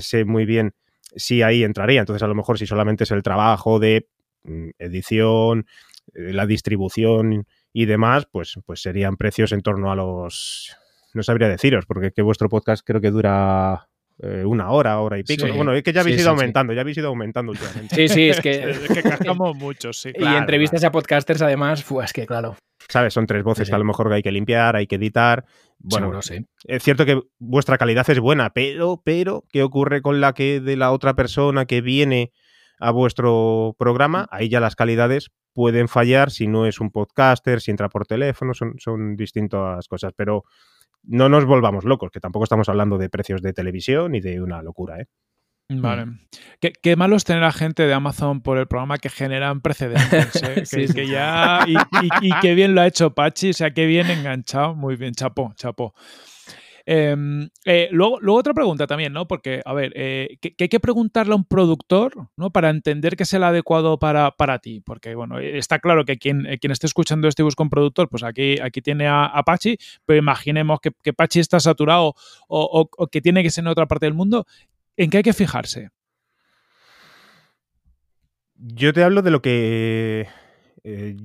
sé muy bien sí ahí entraría. Entonces, a lo mejor si solamente es el trabajo de mm, edición, eh, la distribución y demás, pues, pues serían precios en torno a los... No sabría deciros, porque que vuestro podcast creo que dura eh, una hora, hora y pico. Bueno, es que ya habéis ido aumentando, ya habéis ido aumentando últimamente. Sí, sí, es (laughs) que, es que (laughs) muchos, sí. y entrevistas a podcasters, además, fue, es que claro. ¿Sabes? Son tres voces que a lo mejor hay que limpiar, hay que editar. Bueno, sí. es cierto que vuestra calidad es buena, pero, pero, ¿qué ocurre con la que de la otra persona que viene a vuestro programa? Mm. Ahí ya las calidades pueden fallar si no es un podcaster, si entra por teléfono, son, son distintas cosas, pero no nos volvamos locos, que tampoco estamos hablando de precios de televisión y de una locura, ¿eh? Vale. Mm. Qué, malo es tener a gente de Amazon por el programa que generan precedentes. (laughs) ¿eh? que, ya, (laughs) y, qué bien lo ha hecho Pachi, o sea, qué bien enganchado. Muy bien, chapo, chapo. Em, eh, luego, luego, otra pregunta también, ¿no? Porque, a ver, eh, ¿qué, hay que preguntarle a un productor, ¿no? Para entender que es el adecuado para, para ti. Porque, bueno, está claro que quien, quien esté escuchando este busca un productor, pues aquí, aquí tiene a, Pachi, pero imaginemos que, que Pachi está saturado o, o, que tiene que ser en otra parte del mundo ¿En qué hay que fijarse? Yo te hablo de lo que eh,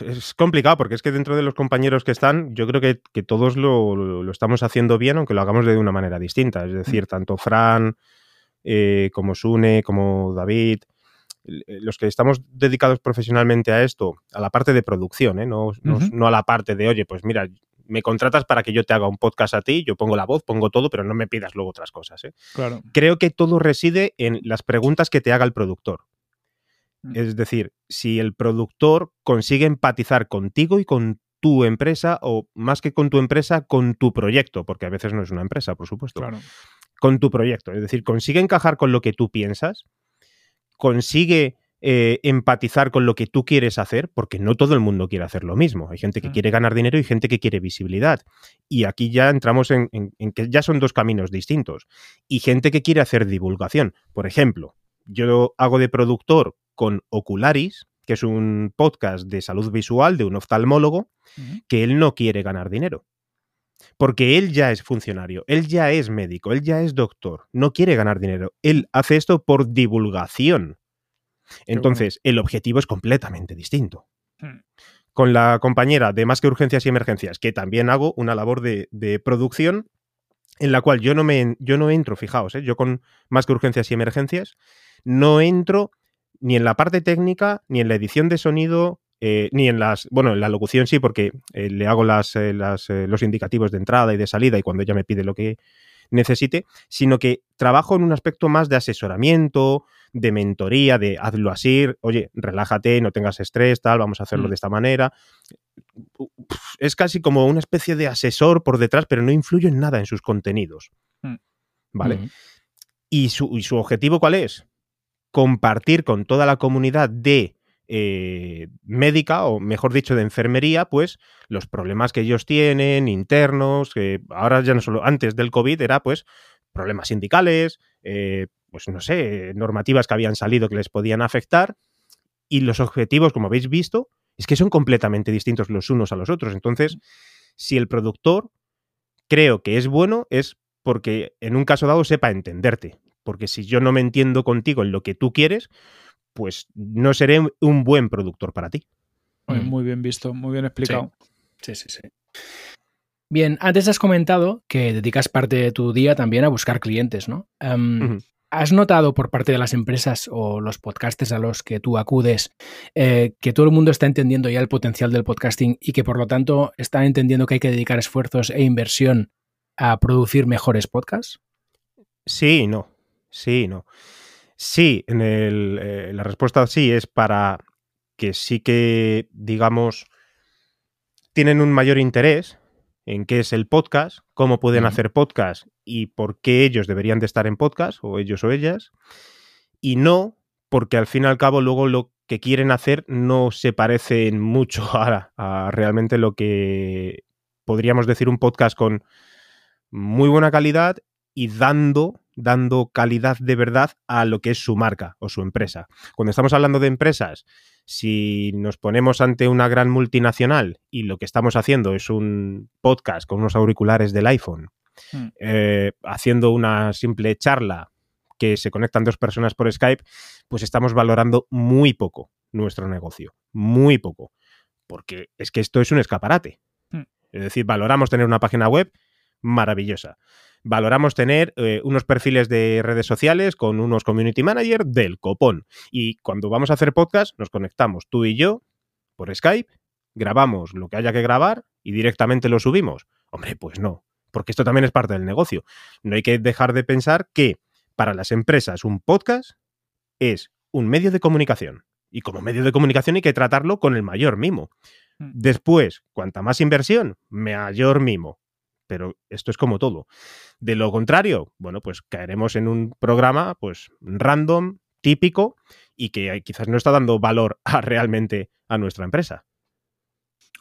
es complicado porque es que dentro de los compañeros que están, yo creo que, todos lo, estamos haciendo bien, aunque lo hagamos de una manera distinta. Es decir, tanto Fran eh, como Sune, como David, los que estamos dedicados profesionalmente a esto, a la parte de producción, ¿eh? no, no, a la parte de, oye, pues mira, me contratas para que yo te haga un podcast a ti, yo pongo la voz, pongo todo, pero no me pidas luego otras cosas. ¿eh? Claro. Creo que todo reside en las preguntas que te haga el productor. Mm. Es decir, si el productor consigue empatizar contigo y con tu empresa, o más que con tu empresa, con tu proyecto, porque a veces no es una empresa, por supuesto. Claro. Con tu proyecto. Es decir, consigue encajar con lo que tú piensas, consigue eh, empatizar con lo que tú quieres hacer, porque no todo el mundo quiere hacer lo mismo. Hay gente que quiere ganar dinero y gente que quiere visibilidad. Y aquí ya entramos en, que ya son dos caminos distintos. Y gente que quiere hacer divulgación. Por ejemplo, yo hago de productor con Ocularis, que es un podcast de salud visual de un oftalmólogo, que él no quiere ganar dinero. Porque él ya es funcionario, él ya es médico, él ya es doctor, no quiere ganar dinero. Él hace esto por divulgación. Entonces, el objetivo es completamente distinto. Hmm. Con la compañera de Más que Urgencias y Emergencias, que también hago una labor de, producción en la cual yo no, me, yo no entro, fijaos, ¿eh? yo con Más que Urgencias y Emergencias no entro ni en la parte técnica, ni en la edición de sonido, eh, ni en las, bueno, en la locución sí, porque eh, le hago las, los indicativos de entrada y de salida y cuando ella me pide lo que necesite, sino que trabajo en un aspecto más de asesoramiento, de mentoría, de hazlo así, oye, relájate, no tengas estrés, tal, vamos a hacerlo mm. de esta manera. Es casi como una especie de asesor por detrás, pero no influyo en nada en sus contenidos. Mm. ¿Vale? Mm. ¿Y, su, ¿Y su objetivo cuál es? Compartir con toda la comunidad de eh, médica, o mejor dicho, de enfermería, pues los problemas que ellos tienen, internos, que ahora ya no solo antes del COVID era pues problemas sindicales, eh, pues no sé, normativas que habían salido que les podían afectar. Y los objetivos, como habéis visto, es que son completamente distintos los unos a los otros. Entonces, si el productor creo que es bueno, es porque en un caso dado sepa entenderte. Porque si yo no me entiendo contigo en lo que tú quieres, pues no seré un buen productor para ti. Muy, bien visto, muy bien explicado. Sí, sí, sí. Bien, antes has comentado que dedicas parte de tu día también a buscar clientes, ¿no? Em, ¿Has notado por parte de las empresas o los podcasters a los que tú acudes eh, que todo el mundo está entendiendo ya el potencial del podcasting y que por lo tanto están entendiendo que hay que dedicar esfuerzos e inversión a producir mejores podcasts? Sí, no. Sí, no. Sí, en eh, la respuesta sí es para que sí que, digamos, tienen un mayor interés en qué es el podcast, cómo pueden hacer podcast y por qué ellos deberían de estar en podcast, o ellos o ellas, y no porque al fin y al cabo luego lo que quieren hacer no se parece mucho (laughs) a, a realmente lo que podríamos decir un podcast con muy buena calidad y dando, dando calidad de verdad a lo que es su marca o su empresa. Cuando estamos hablando de empresas, si nos ponemos ante una gran multinacional y lo que estamos haciendo es un podcast con unos auriculares del iPhone, hmm. eh, haciendo una simple charla que se conectan dos personas por Skype, pues estamos valorando muy poco nuestro negocio, muy poco, porque es que esto es un escaparate. Hmm. Es decir, valoramos tener una página web maravillosa valoramos tener eh, unos perfiles de redes sociales con unos community manager del copón. Y cuando vamos a hacer podcast, nos conectamos tú y yo por Skype, grabamos lo que haya que grabar y directamente lo subimos. Hombre, pues no, porque esto también es parte del negocio. No hay que dejar de pensar que para las empresas un podcast es un medio de comunicación. Y como medio de comunicación hay que tratarlo con el mayor mimo. Mm. Después, cuanta más inversión, mayor mimo pero esto es como todo. De lo contrario, bueno, pues caeremos en un programa pues random, típico y que quizás no está dando valor (laughs) a, realmente a nuestra empresa.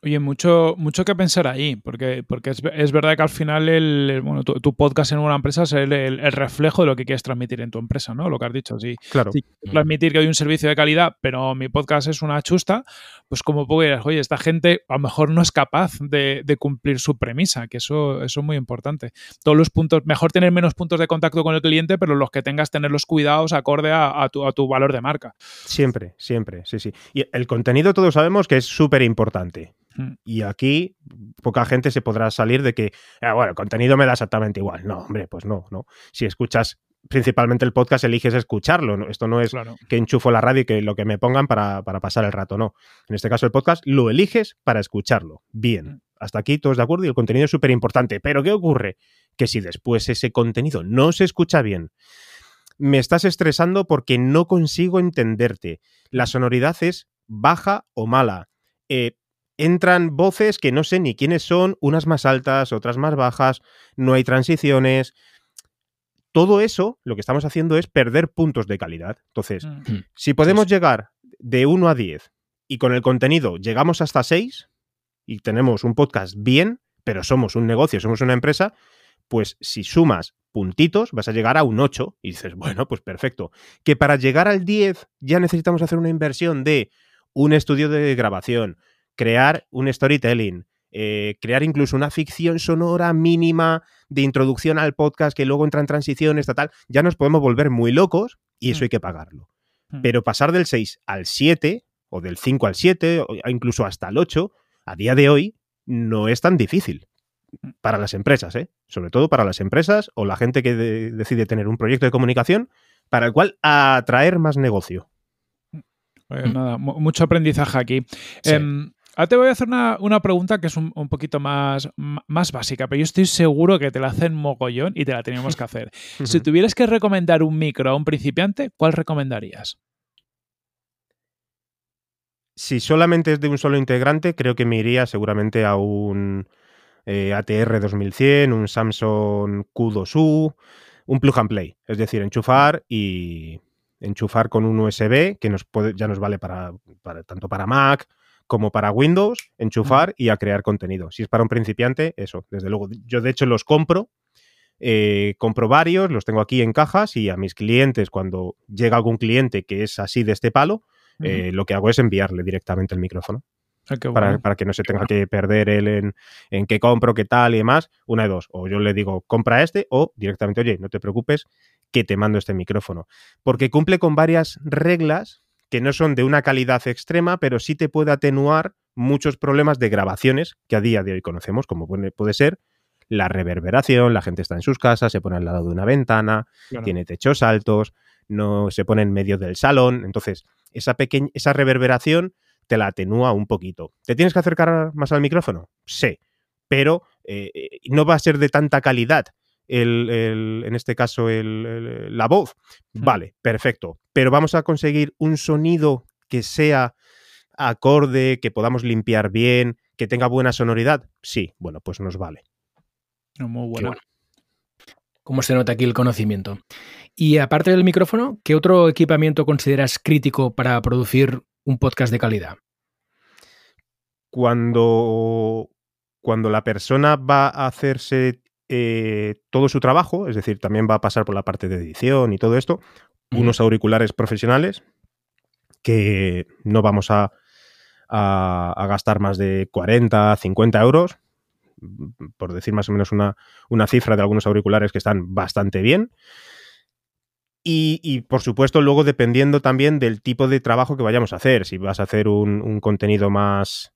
Oye, mucho, mucho que pensar ahí, porque, porque es, es verdad que al final el, bueno, tu, podcast en una empresa es el, el, reflejo de lo que quieres transmitir en tu empresa, ¿no? Lo que has dicho. Sí, claro. Si transmitir que hay un servicio de calidad, pero mi podcast es una chusta, pues como puedes, oye, esta gente a lo mejor no es capaz de, de, cumplir su premisa, que eso, eso es muy importante. Todos los puntos, mejor tener menos puntos de contacto con el cliente, pero los que tengas, tener los cuidados acorde a, a, tu, a tu valor de marca. Siempre, siempre, sí, sí. Y el contenido todos sabemos que es súper importante. Hmm. Y aquí poca gente se podrá salir de que, ah, bueno, el contenido me da exactamente igual. No, hombre, pues no, no. Si escuchas principalmente el podcast, eliges escucharlo. Esto no es que enchufo la radio y que lo que me pongan para, para, pasar el rato, no. En este caso, el podcast lo eliges para escucharlo. Bien. Hmm. Hasta aquí todos de acuerdo y el contenido es súper importante. Pero ¿qué ocurre? Que si después ese contenido no se escucha bien, me estás estresando porque no consigo entenderte. La sonoridad es baja o mala. Eh, entran voces que no sé ni quiénes son, unas más altas, otras más bajas, no hay transiciones. Todo eso, lo que estamos haciendo es perder puntos de calidad. Entonces, mm. Mm. si podemos llegar de 1 a 10 y con el contenido llegamos hasta 6 y tenemos un podcast bien, pero somos un negocio, somos una empresa, pues si sumas puntitos vas a llegar a un 8 y dices, bueno, pues perfecto. Que para llegar al 10 ya necesitamos hacer una inversión de un estudio de grabación, crear un storytelling, eh, crear incluso una ficción sonora mínima de introducción al podcast que luego entra en transiciones, tal, ya nos podemos volver muy locos y eso mm. hay que pagarlo. Mm. Pero pasar del 6 al 7, o del 5 al 7, o incluso hasta el 8, a día de hoy no es tan difícil mm. para las empresas, ¿eh? sobre todo para las empresas o la gente que decide tener un proyecto de comunicación para el cual atraer más negocio. Pues nada, mucho aprendizaje aquí. Em, Ahora te voy a hacer una, pregunta que es un, poquito más, más, básica, pero yo estoy seguro que te la hacen mogollón y te la tenemos que hacer. (laughs) si tuvieras que recomendar un micro a un principiante, ¿cuál recomendarías? Si solamente es de un solo integrante, creo que me iría seguramente a un eh, ATR 2100, un Samsung Q2U, un plug and play, es decir, enchufar y enchufar con un USB que nos puede, ya nos vale para, para tanto para Mac como para Windows, enchufar y a crear contenido. Si es para un principiante, eso, desde luego. Yo de hecho los compro, eh, compro varios, los tengo aquí en cajas y a mis clientes, cuando llega algún cliente que es así de este palo, eh, lo que hago es enviarle directamente el micrófono. Ah, para, que no se tenga que perder él en, en qué compro, qué tal y demás. Una de dos. O yo le digo, compra este, o directamente, oye, no te preocupes, que te mando este micrófono. Porque cumple con varias reglas que no son de una calidad extrema, pero sí te puede atenuar muchos problemas de grabaciones que a día de hoy conocemos, como puede ser la reverberación, la gente está en sus casas, se pone al lado de una ventana, tiene techos altos, no se pone en medio del salón, entonces esa pequeña esa reverberación te la atenúa un poquito. ¿Te tienes que acercar más al micrófono? Sí, pero eh, eh, no va a ser de tanta calidad el, en este caso el, la voz. Vale, perfecto. Pero vamos a conseguir un sonido que sea acorde, que podamos limpiar bien, que tenga buena sonoridad. Sí, bueno, pues nos vale. Muy bueno. ¿Cómo se nota aquí el conocimiento? Y aparte del micrófono, ¿qué otro equipamiento consideras crítico para producir un podcast de calidad? Cuando, cuando la persona va a hacerse eh, todo su trabajo, es decir, también va a pasar por la parte de edición y todo esto, unos auriculares profesionales que no vamos a, a, gastar más de 40, 50 euros, por decir más o menos una, una cifra de algunos auriculares que están bastante bien. Y, por supuesto, luego dependiendo también del tipo de trabajo que vayamos a hacer. Si vas a hacer un, contenido más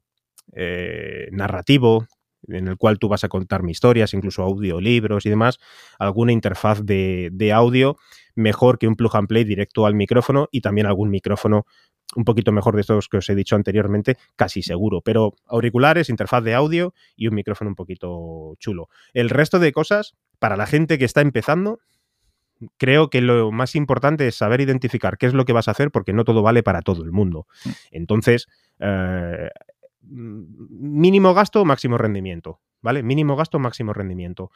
eh, narrativo, en el cual tú vas a contar mis historias, incluso audiolibros y demás, alguna interfaz de, audio mejor que un plug and play directo al micrófono y también algún micrófono un poquito mejor de estos que os he dicho anteriormente, casi seguro, pero auriculares, interfaz de audio y un micrófono un poquito chulo. El resto de cosas, para la gente que está empezando, creo que lo más importante es saber identificar qué es lo que vas a hacer porque no todo vale para todo el mundo. Mm. Entonces, eh, mínimo gasto, máximo rendimiento, ¿vale? Mínimo gasto, máximo rendimiento.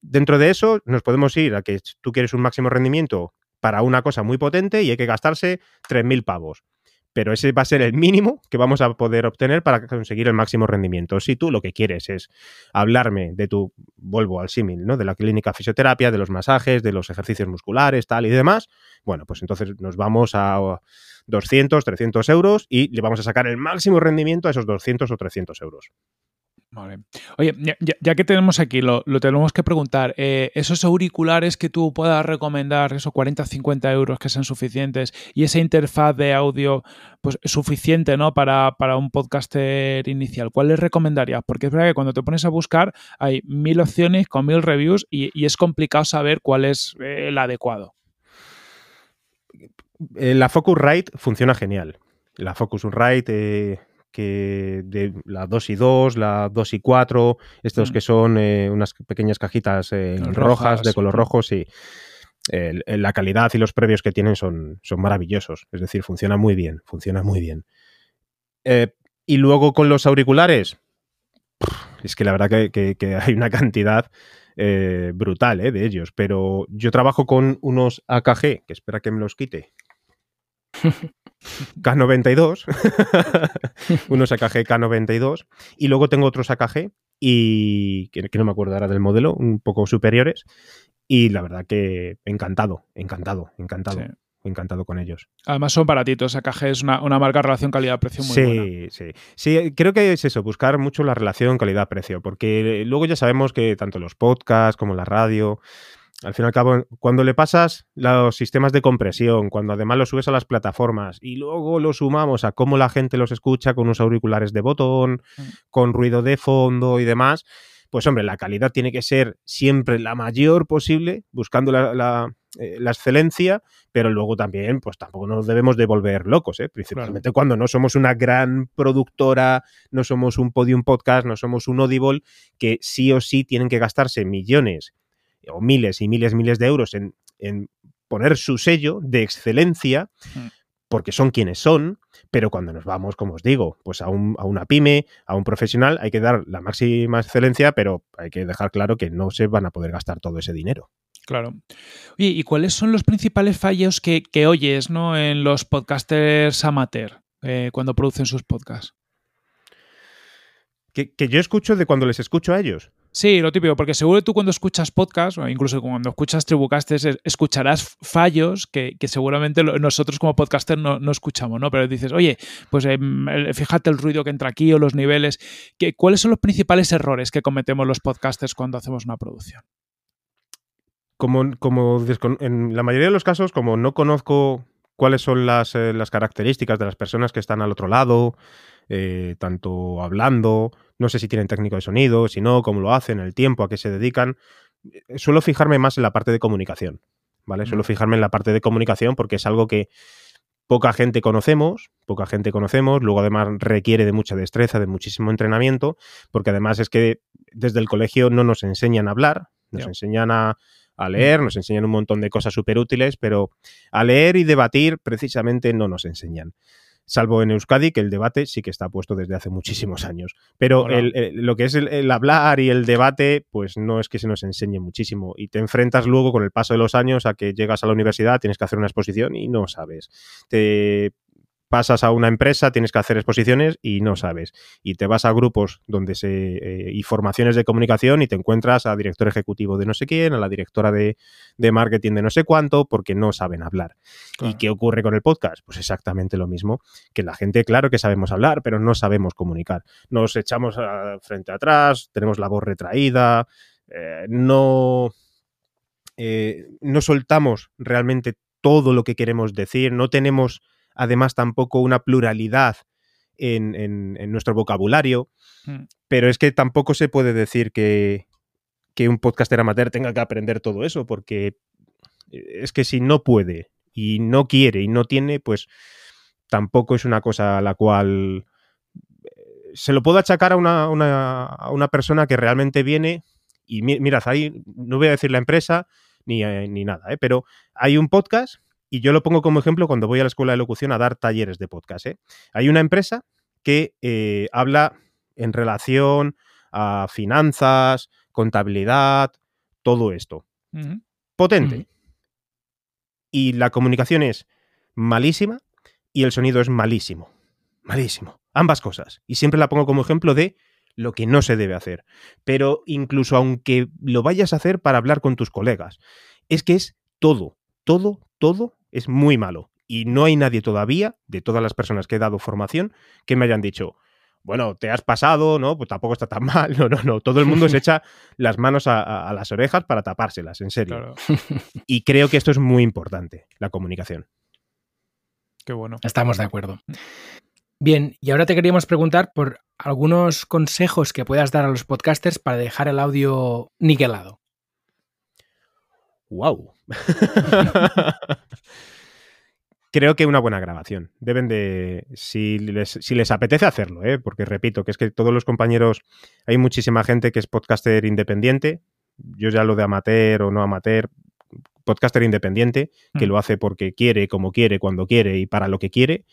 Dentro de eso nos podemos ir a que tú quieres un máximo rendimiento para una cosa muy potente y hay que gastarse 3.000 pavos. Pero ese va a ser el mínimo que vamos a poder obtener para conseguir el máximo rendimiento. Si tú lo que quieres es hablarme de tu, vuelvo al símil, ¿no? De la clínica fisioterapia, de los masajes, de los ejercicios musculares, tal y demás, bueno, pues entonces nos vamos a 200, 300 euros y le vamos a sacar el máximo rendimiento a esos 200 o 300 euros. Vale. Oye, ya, que tenemos aquí, lo, tenemos que preguntar. Eh, esos auriculares que tú puedas recomendar, esos 40, 50 euros que sean suficientes y esa interfaz de audio, pues suficiente, ¿no? Para, para un podcaster inicial, ¿cuál les recomendarías? Porque es verdad que cuando te pones a buscar hay mil opciones con mil reviews y, es complicado saber cuál es eh, el adecuado. Eh, la Focusrite funciona genial. La Focusrite que de la 2 y 2, la 2 y 4, estos mm. que son eh, unas pequeñas cajitas eh, rojas, de color rojo, sí. la calidad y los previos que tienen son, son maravillosos. Es decir, funciona muy bien, funciona muy bien. Eh, y luego con los auriculares, es que la verdad que, (laughs) hay una cantidad brutal de ellos, pero yo trabajo con unos AKG, que espera que me los quite. (laughs) K92, (laughs) unos AKG K92, y luego tengo otros AKG, y que, no me acuerdo ahora del modelo, un poco superiores, y la verdad que encantado, encantado, encantado. Encantado con ellos. Además son baratitos, AKG es una, marca relación calidad-precio muy buena. Sí, sí. Sí, creo que es eso, buscar mucho la relación calidad-precio, porque luego ya sabemos que tanto los podcasts como la radio, al fin y al cabo, cuando le pasas los sistemas de compresión, cuando además lo subes a las plataformas y luego lo sumamos a cómo la gente los escucha con unos auriculares de botón, mm. con ruido de fondo y demás, pues hombre, la calidad tiene que ser siempre la mayor posible, buscando la, eh, excelencia, pero luego también, pues tampoco nos debemos de volver locos, ¿eh? principalmente cuando no somos una gran productora, no somos un podium podcast, no somos un Audible, que sí o sí tienen que gastarse millones o miles y miles, miles de euros en, poner su sello de excelencia, mm. porque son quienes son, pero cuando nos vamos, como os digo, pues a, un, a, una pyme, a un profesional, hay que dar la máxima excelencia, pero hay que dejar claro que no se van a poder gastar todo ese dinero. Claro. ¿y cuáles son los principales fallos que, oyes ¿no? en los podcasters amateur eh, cuando producen sus podcasts? Que, que, yo escucho de cuando les escucho a ellos. Sí, lo típico, porque seguro tú cuando escuchas podcast, o incluso cuando escuchas Tribucastes, escucharás fallos que, seguramente nosotros como podcaster no, escuchamos, ¿no? Pero dices, oye, pues em, fíjate el ruido que entra aquí o los niveles. ¿Cuáles son los principales errores que cometemos los podcasters cuando hacemos una producción? Como, como en la mayoría de los casos, como no conozco cuáles son las, eh, las características de las personas que están al otro lado, eh, tanto hablando, no sé si tienen técnico de sonido, si no, cómo lo hacen, el tiempo a qué se dedican. Eh, suelo fijarme más en la parte de comunicación, ¿vale? Suelo mm. fijarme en la parte de comunicación porque es algo que poca gente conocemos, poca gente conocemos, luego además requiere de mucha destreza, de muchísimo entrenamiento, porque además es que desde el colegio no nos enseñan a hablar, nos enseñan a, a, leer, nos enseñan un montón de cosas súper útiles, pero a leer y debatir precisamente no nos enseñan salvo en Euskadi, que el debate sí que está puesto desde hace muchísimos años. Pero lo que es el, hablar y el debate, pues no es que se nos enseñe muchísimo. Y te enfrentas luego con el paso de los años a que llegas a la universidad, tienes que hacer una exposición y no sabes. Te pasas a una empresa, tienes que hacer exposiciones y no sabes. Y te vas a grupos donde se. Eh, y formaciones de comunicación y te encuentras a director ejecutivo de no sé quién, a la directora de, marketing de no sé cuánto, porque no saben hablar. ¿Y qué ocurre con el podcast? Pues exactamente lo mismo. Que la gente, claro que sabemos hablar, pero no sabemos comunicar. Nos echamos a, frente atrás, tenemos la voz retraída, eh, no. Eh, no soltamos realmente todo lo que queremos decir, no tenemos además tampoco una pluralidad en, nuestro vocabulario, mm. pero es que tampoco se puede decir que, un podcaster amateur tenga que aprender todo eso, porque es que si no puede y no quiere y no tiene, pues tampoco es una cosa a la cual eh, se lo puedo achacar a una, a una persona que realmente viene y mirad, ahí no voy a decir la empresa ni, eh, ni nada, ¿eh? pero hay un podcast y yo lo pongo como ejemplo cuando voy a la escuela de locución a dar talleres de podcast. ¿eh? Hay una empresa que eh, habla en relación a finanzas, contabilidad, todo esto. Potente. Y la comunicación es malísima y el sonido es malísimo. Malísimo. Ambas cosas. Y siempre la pongo como ejemplo de lo que no se debe hacer. Pero incluso aunque lo vayas a hacer para hablar con tus colegas, es que es todo, todo, todo es muy malo. Y no hay nadie todavía, de todas las personas que he dado formación, que me hayan dicho, bueno, te has pasado, ¿no? Pues tampoco está tan (laughs) mal. No, no, no. Todo el mundo se echa (laughs) las manos a, las orejas para tapárselas, en serio. (laughs) Y creo que esto es muy importante, la comunicación. Qué bueno. Estamos de acuerdo. Bien, y ahora te queríamos preguntar por algunos consejos que puedas dar a los podcasters para dejar el audio niquelado. ¡Wow! (laughs) Creo que una buena grabación. Deben de. Si les, apetece hacerlo, ¿eh? porque repito, que es que todos los compañeros. Hay muchísima gente que es podcaster independiente. Yo ya lo de amateur o no amateur. Podcaster independiente, que mm. lo hace porque quiere, como quiere, cuando quiere y para lo que quiere.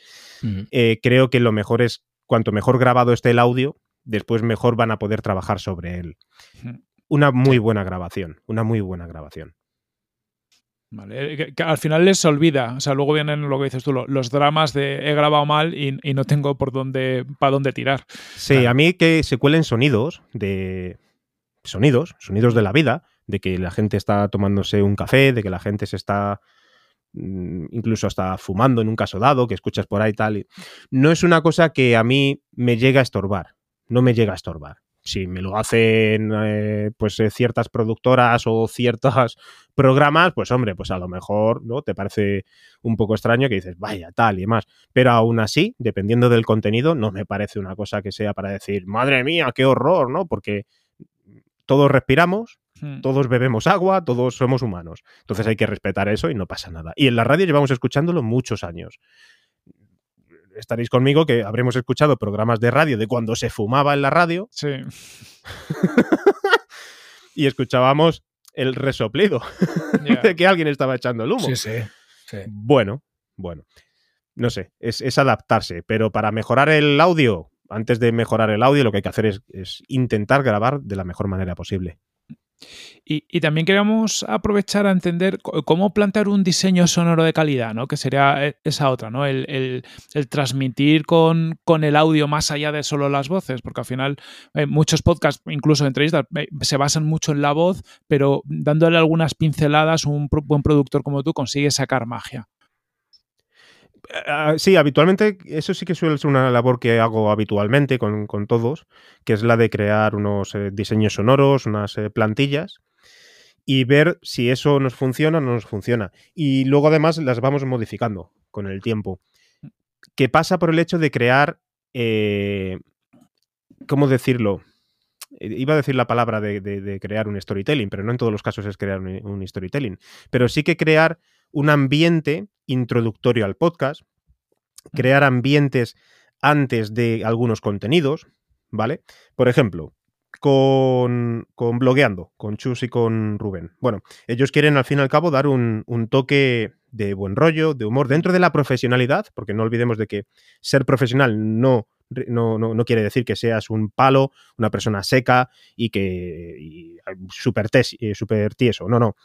Eh, creo que lo mejor es, cuanto mejor grabado esté el audio, después mejor van a poder trabajar sobre él. Una muy buena grabación, una muy buena grabación. Vale, eh, al final les olvida, o sea, luego vienen lo que dices tú, los dramas de he grabado mal y, no tengo por dónde, para dónde tirar. Sí, a mí que se cuelen sonidos de sonidos, sonidos de la vida, de que la gente está tomándose un café, de que la gente se está Mm, incluso hasta fumando en un caso dado, que escuchas por ahí tal. No es una cosa que a mí me llega a estorbar, no me llega a estorbar. Si me lo hacen eh, pues eh, ciertas productoras o ciertos (laughs) programas, pues hombre, pues a lo mejor no te parece un poco extraño que dices, vaya, tal y demás. Pero aún así, dependiendo del contenido, no me parece una cosa que sea para decir, madre mía, qué horror, ¿no? Porque todos respiramos, Hmm. Todos bebemos agua, todos somos humanos. Entonces hay que respetar eso y no pasa nada. Y en la radio llevamos escuchándolo muchos años. Estaréis conmigo que habremos escuchado programas de radio de cuando se fumaba en la radio. Sí. (laughs) y escuchábamos el resoplido (laughs) de que alguien estaba echando el humo. Sí, sí. Bueno, bueno. No sé, es, adaptarse, pero para mejorar el audio, antes de mejorar el audio, lo que hay que hacer es intentar grabar de la mejor manera posible. Y, también queríamos aprovechar a entender cómo plantear un diseño sonoro de calidad, ¿no? Que sería eh, esa otra, ¿no? El, transmitir con, el audio más allá de solo las voces, porque al final eh, muchos podcasts, incluso entrevistas, eh, se basan mucho en la voz, pero dándole algunas pinceladas, un buen productor como tú consigue sacar magia. Ah, sí, habitualmente, eso sí que suele ser una labor que hago habitualmente con, todos, que es la de crear unos diseños sonoros, unas plantillas y ver si eso nos funciona o no nos funciona. Y luego además las vamos modificando con el tiempo. ¿Qué pasa por el hecho de crear, eh, ¿cómo decirlo? Eh, iba a decir la palabra de, crear un storytelling, pero no en todos los casos es crear un, storytelling. Pero sí que crear un ambiente introductorio al podcast, crear ambientes antes de algunos contenidos, ¿vale? Por ejemplo, con, con Blogueando, con Chus y con Rubén. Bueno, ellos quieren al fin y al cabo dar un, toque de buen rollo, de humor, dentro de la profesionalidad, porque no olvidemos de que ser profesional no, no, no, quiere decir que seas un palo, una persona seca y que súper super tieso. No, no.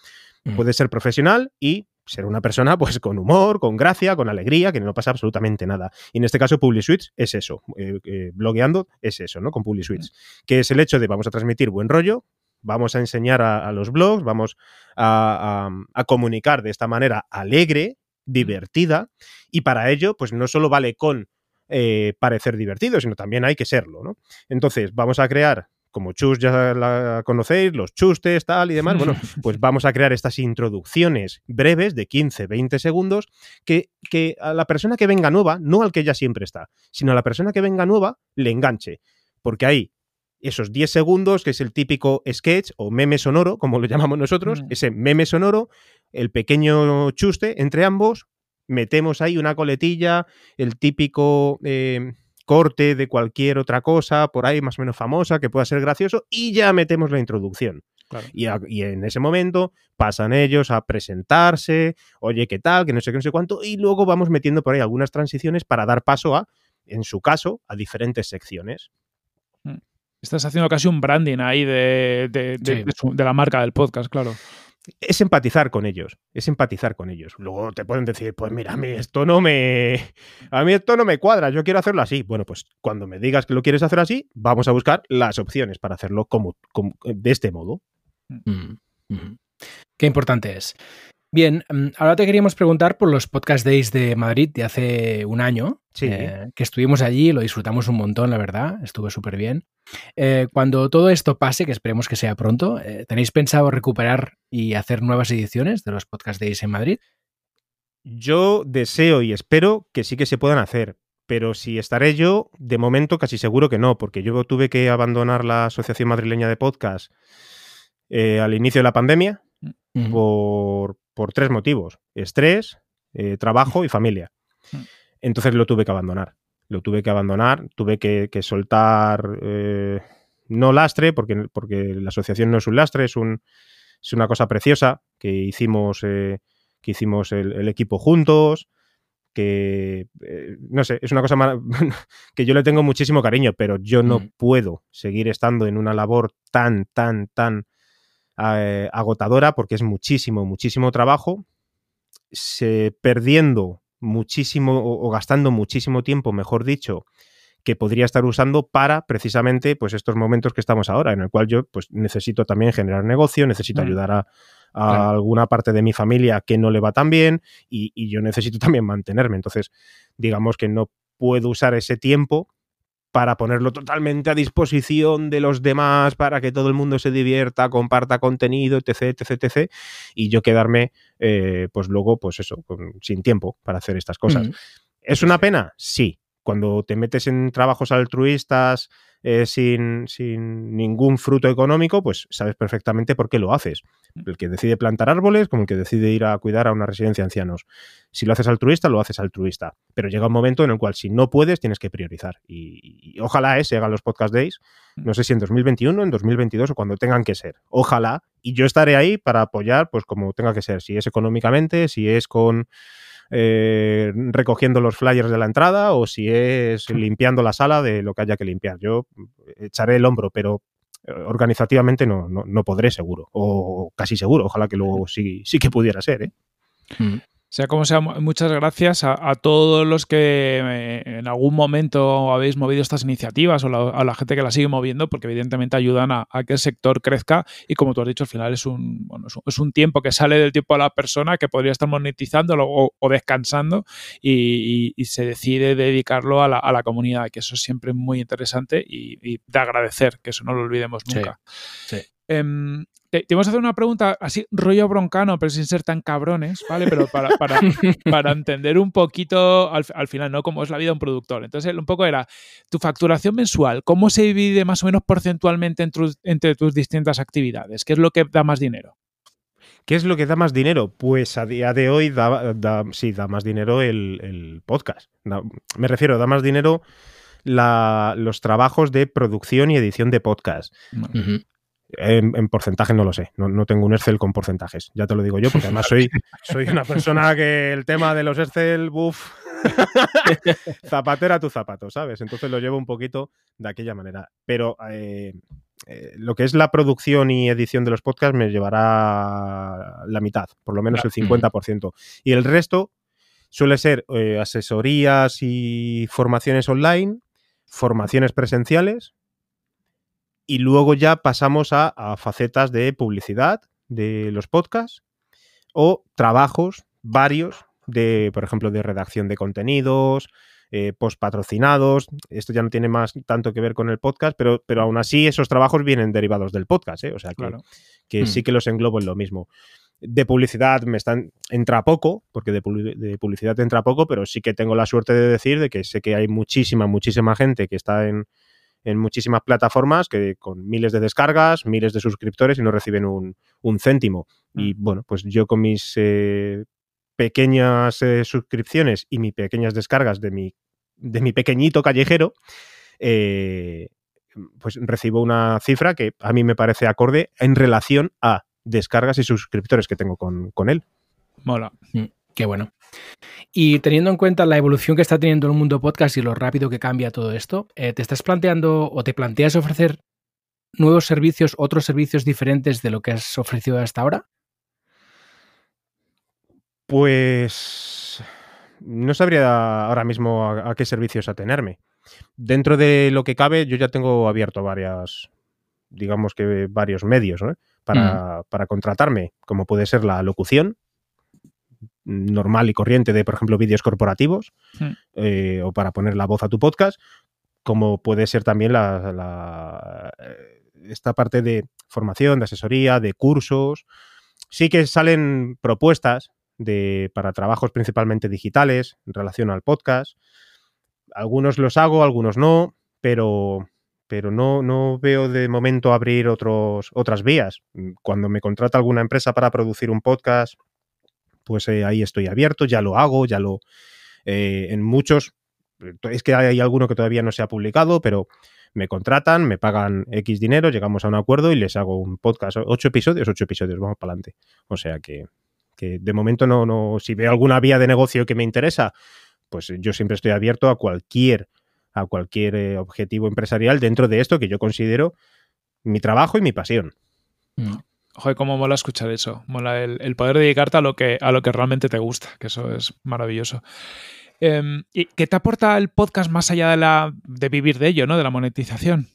Mm. Puedes ser profesional y ser una persona pues con humor, con gracia, con alegría, que no pasa absolutamente nada. Y en este caso PubliSuites es eso, eh, eh, blogueando es eso, ¿no? Con PubliSuites, que es el hecho de vamos a transmitir buen rollo, vamos a enseñar a, los blogs, vamos a, comunicar de esta manera alegre, divertida, y para ello pues no solo vale con eh, parecer divertido, sino también hay que serlo, ¿no? Entonces vamos a crear como Chus ya la conocéis, los chustes, tal y demás, bueno, (laughs) pues vamos a crear estas introducciones breves de 15, 20 segundos que, que a la persona que venga nueva, no al que ya siempre está, sino a la persona que venga nueva, le enganche. Porque hay esos 10 segundos, que es el típico sketch o meme sonoro, como lo llamamos nosotros, mm. ese meme sonoro, el pequeño chuste entre ambos, metemos ahí una coletilla, el típico... Eh, corte de cualquier otra cosa por ahí más o menos famosa que pueda ser gracioso y ya metemos la introducción. Y, en ese momento pasan ellos a presentarse, oye, ¿qué tal? Que no sé qué, no sé cuánto, y luego vamos metiendo por ahí algunas transiciones para dar paso a, en su caso, a diferentes secciones. Mm. Estás haciendo casi un branding ahí de, de, la marca del podcast, claro. Es empatizar con ellos, es empatizar con ellos. Luego te pueden decir, pues mira, a mí esto no me a mí esto no me cuadra, yo quiero hacerlo así. Bueno, pues cuando me digas que lo quieres hacer así, vamos a buscar las opciones para hacerlo como, de este modo. Mm, Qué importante es. Bien, mm, ahora te queríamos preguntar por los Podcast Days de Madrid de hace un año, eh, que estuvimos allí, lo disfrutamos un montón, la verdad, estuvo súper bien. Eh, cuando todo esto pase, que esperemos que sea pronto, eh, ¿tenéis pensado recuperar y hacer nuevas ediciones de los Podcast Days en Madrid? Yo deseo y espero que sí que se puedan hacer, pero si estaré yo, de momento casi seguro que no, porque yo tuve que abandonar la Asociación Madrileña de Podcast al inicio de la pandemia por, por tres motivos. Estrés, eh, trabajo y familia. Hmm. Entonces lo tuve que abandonar. Lo tuve que abandonar, tuve que, soltar, eh, no lastre, porque, porque, la asociación no es un lastre, es, un, es una cosa preciosa que hicimos, eh, que hicimos el, equipo juntos, que, no sé, es una cosa (laughs) que yo le tengo muchísimo cariño, pero yo no hmm. puedo seguir estando en una labor tan, tan, tan eh, agotadora porque es muchísimo, muchísimo trabajo, se, perdiendo muchísimo o, gastando muchísimo tiempo, mejor dicho, que podría estar usando para precisamente pues estos momentos que estamos ahora, en el cual yo pues necesito también generar negocio, necesito ayudar a, alguna parte de mi familia que no le va tan bien y, y, yo necesito también mantenerme. Entonces, digamos que no puedo usar ese tiempo para ponerlo totalmente a disposición de los demás, para que todo el mundo se divierta, comparta contenido, etc, etc, etc, y yo quedarme, eh, pues luego, pues eso, sin tiempo para hacer estas cosas. ¿Es una pena? Sí. Cuando te metes en trabajos altruistas, eh, sin, ningún fruto económico, pues sabes perfectamente por qué lo haces. El que decide plantar árboles, como el que decide ir a cuidar a una residencia de ancianos. Si lo haces altruista, lo haces altruista. Pero llega un momento en el cual si no puedes, tienes que priorizar. Y, ojalá eh, se hagan los podcast days, no sé si en 2021, en 2022 o cuando tengan que ser. Ojalá. Y yo estaré ahí para apoyar, pues como tenga que ser. Si es económicamente, si es con eh, recogiendo los flyers de la entrada o si es limpiando la sala de lo que haya que limpiar. Yo echaré el hombro, pero eh, organizativamente no, no, podré seguro, o casi seguro, ojalá que luego sí, sí que pudiera ser. ¿eh? Mm. Sea como sea, muchas gracias a, todos los que eh, en algún momento habéis movido estas iniciativas o a la gente que las sigue moviendo, porque evidentemente ayudan a, que el sector crezca y como tú has dicho, al final es un, es un tiempo que sale del tiempo de la persona que podría estar monetizándolo o, descansando y, se decide dedicarlo a la, comunidad, que eso es siempre muy interesante y, de agradecer, que eso no lo olvidemos nunca. Sí, em, te, vamos a hacer una pregunta así, rollo broncano, pero sin ser tan cabrones, ¿vale? Pero para, para, (laughs) para entender un poquito al, final, ¿no? Cómo es la vida de un productor. Entonces, un poco era tu facturación mensual, ¿cómo se divide más o menos porcentualmente entre, tus distintas actividades? ¿Qué es lo que da más dinero? ¿Qué es lo que da más dinero? Pues a día de hoy da, sí, da más dinero el, podcast. me refiero, da más dinero los trabajos de producción y edición de podcast. En, porcentaje no lo sé, no, tengo un Excel con porcentajes, ya te lo digo yo, porque además soy, (laughs) soy una persona que el tema de los Excel, buff, (laughs) zapatera tu zapato, ¿sabes? Entonces lo llevo un poquito de aquella manera. Pero eh, eh, lo que es la producción y edición de los podcasts me llevará la mitad, por lo menos el 50%. Y el resto suele ser eh, asesorías y formaciones online, formaciones presenciales, y luego ya pasamos a, facetas de publicidad de los podcasts o trabajos varios de, por ejemplo, de redacción de contenidos, eh, post patrocinados. Esto ya no tiene más tanto que ver con el podcast, pero, pero aún así esos trabajos vienen derivados del podcast, ¿eh? o sea que, que sí mm. que los englobo en lo mismo. De publicidad me están entra poco, porque de, de, publicidad entra poco, pero sí que tengo la suerte de decir de que sé que hay muchísima, muchísima gente que está en, en muchísimas plataformas que con miles de descargas, miles de suscriptores y no reciben un, céntimo. Y mm. bueno, pues yo con mis eh, pequeñas eh, suscripciones y mis pequeñas descargas de mi, de mi pequeñito callejero, eh, pues recibo una cifra que a mí me parece acorde en relación a descargas y suscriptores que tengo con, con él. Mola. Mm. Qué bueno. Y teniendo en cuenta la evolución que está teniendo el mundo podcast y lo rápido que cambia todo esto, eh, ¿te estás planteando o te planteas ofrecer nuevos servicios, otros servicios diferentes de lo que has ofrecido hasta ahora? Pues no sabría ahora mismo a, qué servicios atenerme. Dentro de lo que cabe, yo ya tengo abierto varias, digamos que varios medios para, para, contratarme, como puede ser la locución normal y corriente de, por ejemplo, vídeos corporativos eh, o para poner la voz a tu podcast, como puede ser también la, eh, esta parte de formación, de asesoría, de cursos. Sí que salen propuestas de, para trabajos principalmente digitales en relación al podcast. Algunos los hago, algunos no, pero, pero no, no veo de momento abrir otros, otras vías. Cuando me contrata alguna empresa para producir un podcast, pues eh, ahí estoy abierto, ya lo hago, ya lo... Eh, en muchos es que hay alguno que todavía no se ha publicado, pero me contratan, me pagan X dinero, llegamos a un acuerdo y les hago un podcast. Ocho episodios, ocho episodios, vamos para adelante. O sea que, de momento no, no, si veo alguna vía de negocio que me interesa, pues yo siempre estoy abierto a cualquier, a cualquier eh, objetivo empresarial dentro de esto que yo considero mi trabajo y mi pasión. Mm. Joder, cómo mola escuchar eso. Mola el, poder dedicarte a lo que, a lo que realmente te gusta, que eso es maravilloso. Em, ¿Y qué te aporta el podcast más allá de, la, de vivir de ello, ¿no? de la monetización?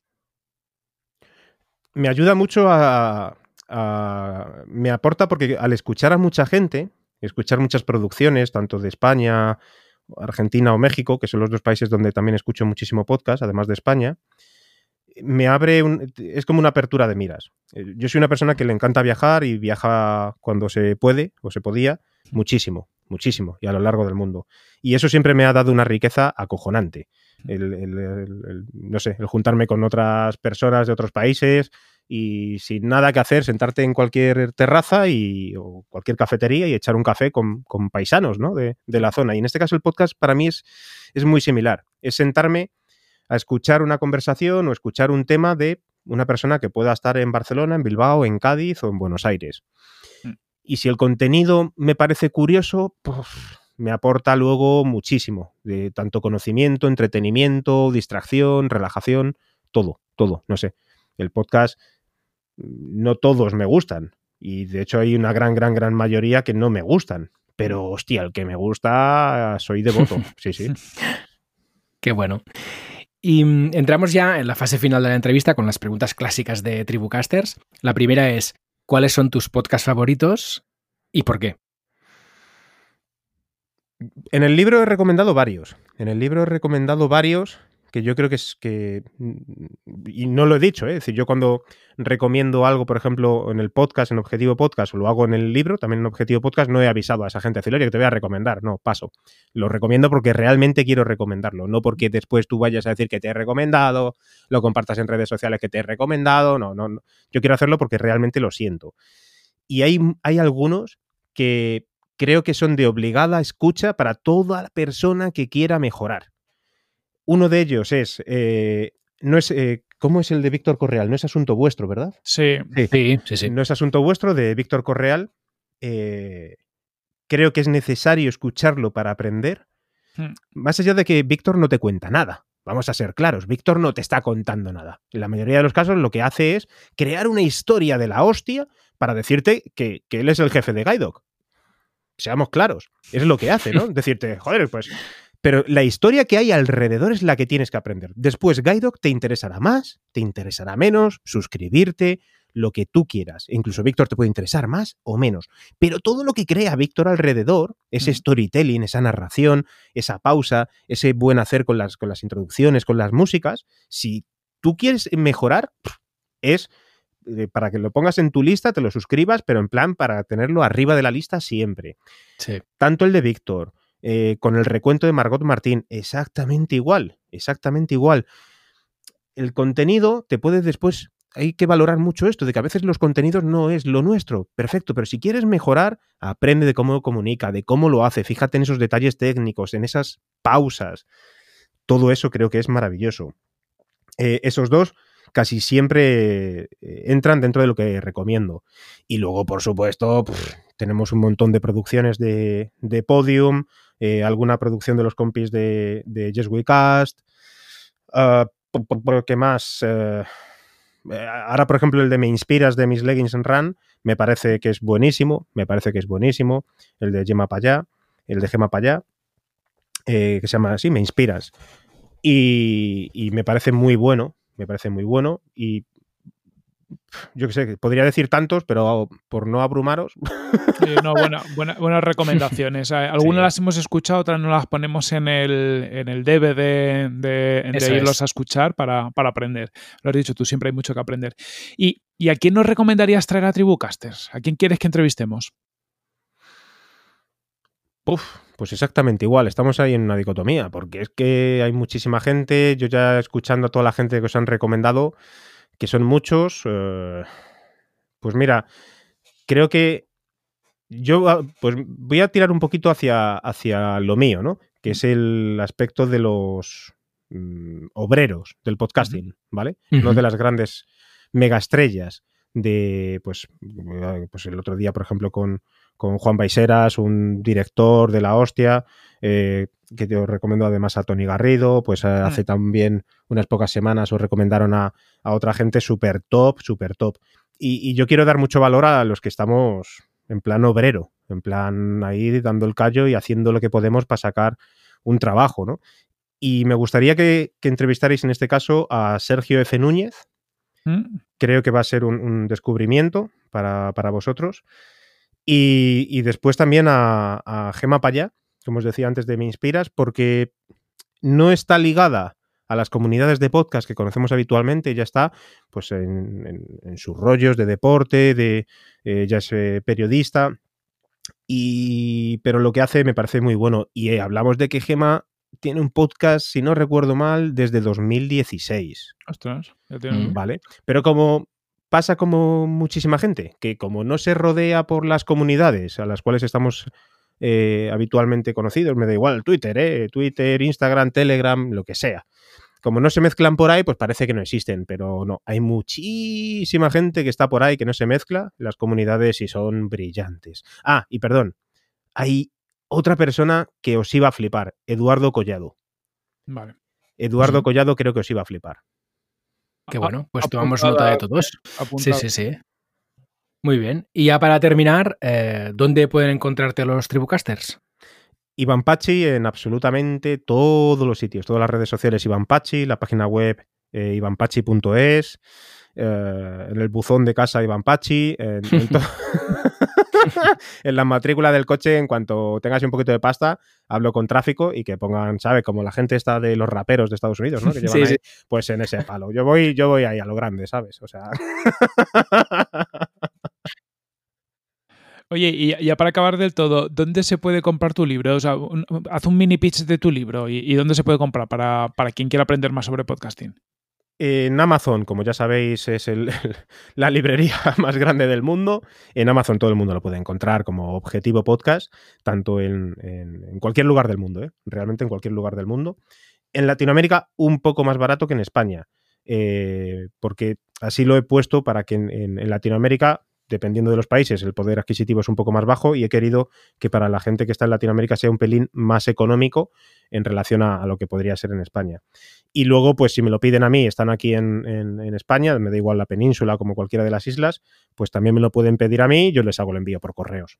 Me ayuda mucho a, Me aporta porque al escuchar a mucha gente, escuchar muchas producciones, tanto de España, Argentina o México, que son los dos países donde también escucho muchísimo podcast, además de España, me abre un, es como una apertura de miras. Eh, yo soy una persona que le encanta viajar y viaja cuando se puede o se podía muchísimo muchísimo, y a lo largo del mundo. Y eso siempre me ha dado una riqueza acojonante. El, no sé, el juntarme con otras personas de otros países y sin nada que hacer, sentarte en cualquier terraza y, o cualquier cafetería y echar un café con, paisanos ¿no? de, la zona. Y en este caso el podcast para mí es, es muy similar. Es sentarme a escuchar una conversación o escuchar un tema de una persona que pueda estar en Barcelona, en Bilbao, en Cádiz o en Buenos Aires. Y si el contenido me parece curioso, pues me aporta luego muchísimo, de tanto conocimiento, entretenimiento, distracción, relajación, todo, todo, no sé. El podcast, no todos me gustan. Y de hecho hay una gran, gran, gran mayoría que no me gustan. Pero hostia, el que me gusta, soy devoto. Sí, sí. (laughs) Qué bueno. Y mm, entramos ya en la fase final de la entrevista con las preguntas clásicas de Tribucasters. La primera es, ¿Cuáles son tus podcasts favoritos y por qué? En el libro he recomendado varios. En el libro he recomendado varios que yo creo que es que. Y no lo he dicho, ¿eh? es decir, yo cuando recomiendo algo, por ejemplo, en el podcast, en Objetivo Podcast, o lo hago en el libro, también en Objetivo Podcast, no he avisado a esa gente, a que te voy a recomendar. No, paso. Lo recomiendo porque realmente quiero recomendarlo, no porque después tú vayas a decir que te he recomendado, lo compartas en redes sociales que te he recomendado. No, no, no. Yo quiero hacerlo porque realmente lo siento. Y hay, hay algunos que creo que son de obligada escucha para toda persona que quiera mejorar. Uno de ellos es, eh, no es, eh, ¿cómo es el de Víctor Correal? No es asunto vuestro, ¿verdad? Sí, sí, sí. sí, No es asunto vuestro de Víctor Correal. Eh, creo que es necesario escucharlo para aprender. Hmm. Más allá de que Víctor no te cuenta nada. Vamos a ser claros, Víctor no te está contando nada. En la mayoría de los casos lo que hace es crear una historia de la hostia para decirte que, que él es el jefe de Gaidoc. Seamos claros, es lo que hace, ¿no? (laughs) Decirte, joder, pues pero la historia que hay alrededor es la que tienes que aprender. Después, Guidoc te interesará más, te interesará menos, suscribirte, lo que tú quieras. Incluso Víctor te puede interesar más o menos. Pero todo lo que crea Víctor alrededor, ese storytelling, esa narración, esa pausa, ese buen hacer con las, con las introducciones, con las músicas, si tú quieres mejorar, es eh, para que lo pongas en tu lista, te lo suscribas, pero en plan para tenerlo arriba de la lista siempre. Tanto el de Víctor, eh, con el recuento de Margot Martín, exactamente igual, exactamente igual. El contenido te puede después, hay que valorar mucho esto, de que a veces los contenidos no es lo nuestro, perfecto, pero si quieres mejorar, aprende de cómo comunica, de cómo lo hace, fíjate en esos detalles técnicos, en esas pausas, todo eso creo que es maravilloso. Eh, esos dos casi siempre eh, entran dentro de lo que recomiendo. Y luego, por supuesto, tenemos un montón de producciones de, de Podium, eh, alguna producción de los compis de, de Yes Cast. Uh, ¿Qué más? Eh, ahora, por ejemplo, el de Me Inspiras de Mis Leggings and Run me parece que es buenísimo, me parece que es buenísimo. El de Gema Payá, el de Gema Payá, eh, que se llama así, Me Inspiras. Y, y me parece muy bueno, me parece muy bueno. Y yo qué sé, podría decir tantos, pero por no abrumaros. no, buenas (laughs) recomendaciones. Algunas las hemos escuchado, otras no las ponemos en el, en el DVD de, irlos a escuchar para, aprender. Lo has dicho tú, siempre hay mucho que aprender. ¿Y, a quién nos recomendarías traer a Tribucasters? ¿A quién quieres que entrevistemos? pues exactamente igual, estamos ahí en una dicotomía, porque es que hay muchísima gente, yo ya escuchando a toda la gente que os han recomendado, que son muchos. Eh, pues mira, creo que yo ah, pues voy a tirar un poquito hacia, hacia lo mío, ¿no? Que es el aspecto de los mm, obreros del podcasting, ¿vale? No de las grandes megaestrellas de, pues, eh, pues el otro día, por ejemplo, con, con Juan Baiseras, un director de la hostia, eh, que te recomiendo además a Tony Garrido, pues eh, hace mm. también unas pocas semanas os recomendaron a, otra gente súper top, súper top. Y, yo quiero dar mucho valor a los que estamos en plan obrero, en plan ahí dando el callo y haciendo lo que podemos para sacar un trabajo, ¿no? Y me gustaría que, entrevistarais en este caso a Sergio F. Núñez. Mm. Creo que va a ser un, descubrimiento para, vosotros. Y, después también a, a Gema Payá, como os decía antes de Me Inspiras, porque no está ligada a las comunidades de podcast que conocemos habitualmente, ya está pues en, sus rollos de deporte, de eh, ya es eh, periodista, y, pero lo que hace me parece muy bueno. Y eh, hablamos de que Gema tiene un podcast, si no recuerdo mal, desde 2016. Ostras, ya tiene... Vale, pero como pasa como muchísima gente, que como no se rodea por las comunidades a las cuales estamos eh, habitualmente conocidos, me da igual, Twitter, ¿eh? Twitter, Instagram, Telegram, lo que sea. Como no se mezclan por ahí, pues parece que no existen, pero no, hay muchísima gente que está por ahí que no se mezcla, las comunidades y son brillantes. Ah, y perdón, hay otra persona que os iba a flipar, Eduardo Collado. Vale. Eduardo Collado creo que os iba a flipar. Qué bueno, pues tomamos nota de todos. Sí, sí, sí. Muy bien. Y ya para terminar, eh, ¿dónde pueden encontrarte los Tribucasters? Iván Pachi en absolutamente todos los sitios, todas las redes sociales Iván Pachi, la página web eh, ivanpachi.es, eh, en el buzón de casa Iván Pachi, en, (laughs) (laughs) la matrícula del coche, en cuanto tengas un poquito de pasta, hablo con tráfico y que pongan, ¿sabes? Como la gente está de los raperos de Estados Unidos, ¿no? Que (laughs) llevan ahí, pues en ese palo. Yo voy, yo voy ahí a lo grande, ¿sabes? O sea. (laughs) Oye, y ya para acabar del todo, ¿dónde se puede comprar tu libro? O sea, haz un mini pitch de tu libro y, dónde se puede comprar para, quien quiera aprender más sobre podcasting. En Amazon, como ya sabéis, es (laughs) la librería (laughs) más grande del mundo. En Amazon todo el mundo lo puede encontrar como Objetivo Podcast, tanto en, cualquier lugar del mundo, ¿eh? realmente en cualquier lugar del mundo. En Latinoamérica, un poco más barato que en España, eh, porque así lo he puesto para que en Latinoamérica dependiendo de los países, el poder adquisitivo es un poco más bajo y he querido que para la gente que está en Latinoamérica sea un pelín más económico en relación a, lo que podría ser en España. Y luego, pues si me lo piden a mí, están aquí en, España, me da igual la península como cualquiera de las islas, pues también me lo pueden pedir a mí, yo les hago el envío por correos.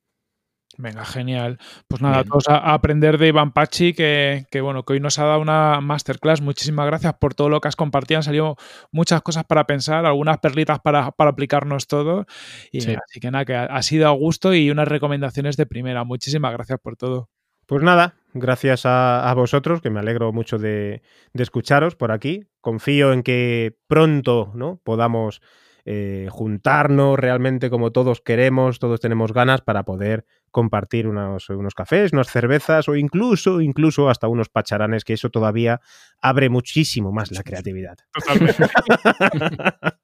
Venga, genial. Pues nada, todos a, aprender de Iván Pachi, que, bueno, que hoy nos ha dado una masterclass. Muchísimas gracias por todo lo que has compartido. Han salido muchas cosas para pensar, algunas perlitas para, aplicarnos todo. Y así que nada, que ha, sido a gusto y unas recomendaciones de primera. Muchísimas gracias por todo. Pues nada, gracias a, vosotros, que me alegro mucho de, de escucharos por aquí. Confío en que pronto ¿no? podamos eh, juntarnos realmente como todos queremos, todos tenemos ganas para poder compartir unos, unos, cafés, unas cervezas o incluso, incluso hasta unos pacharanes, que eso todavía abre muchísimo más la creatividad. (laughs)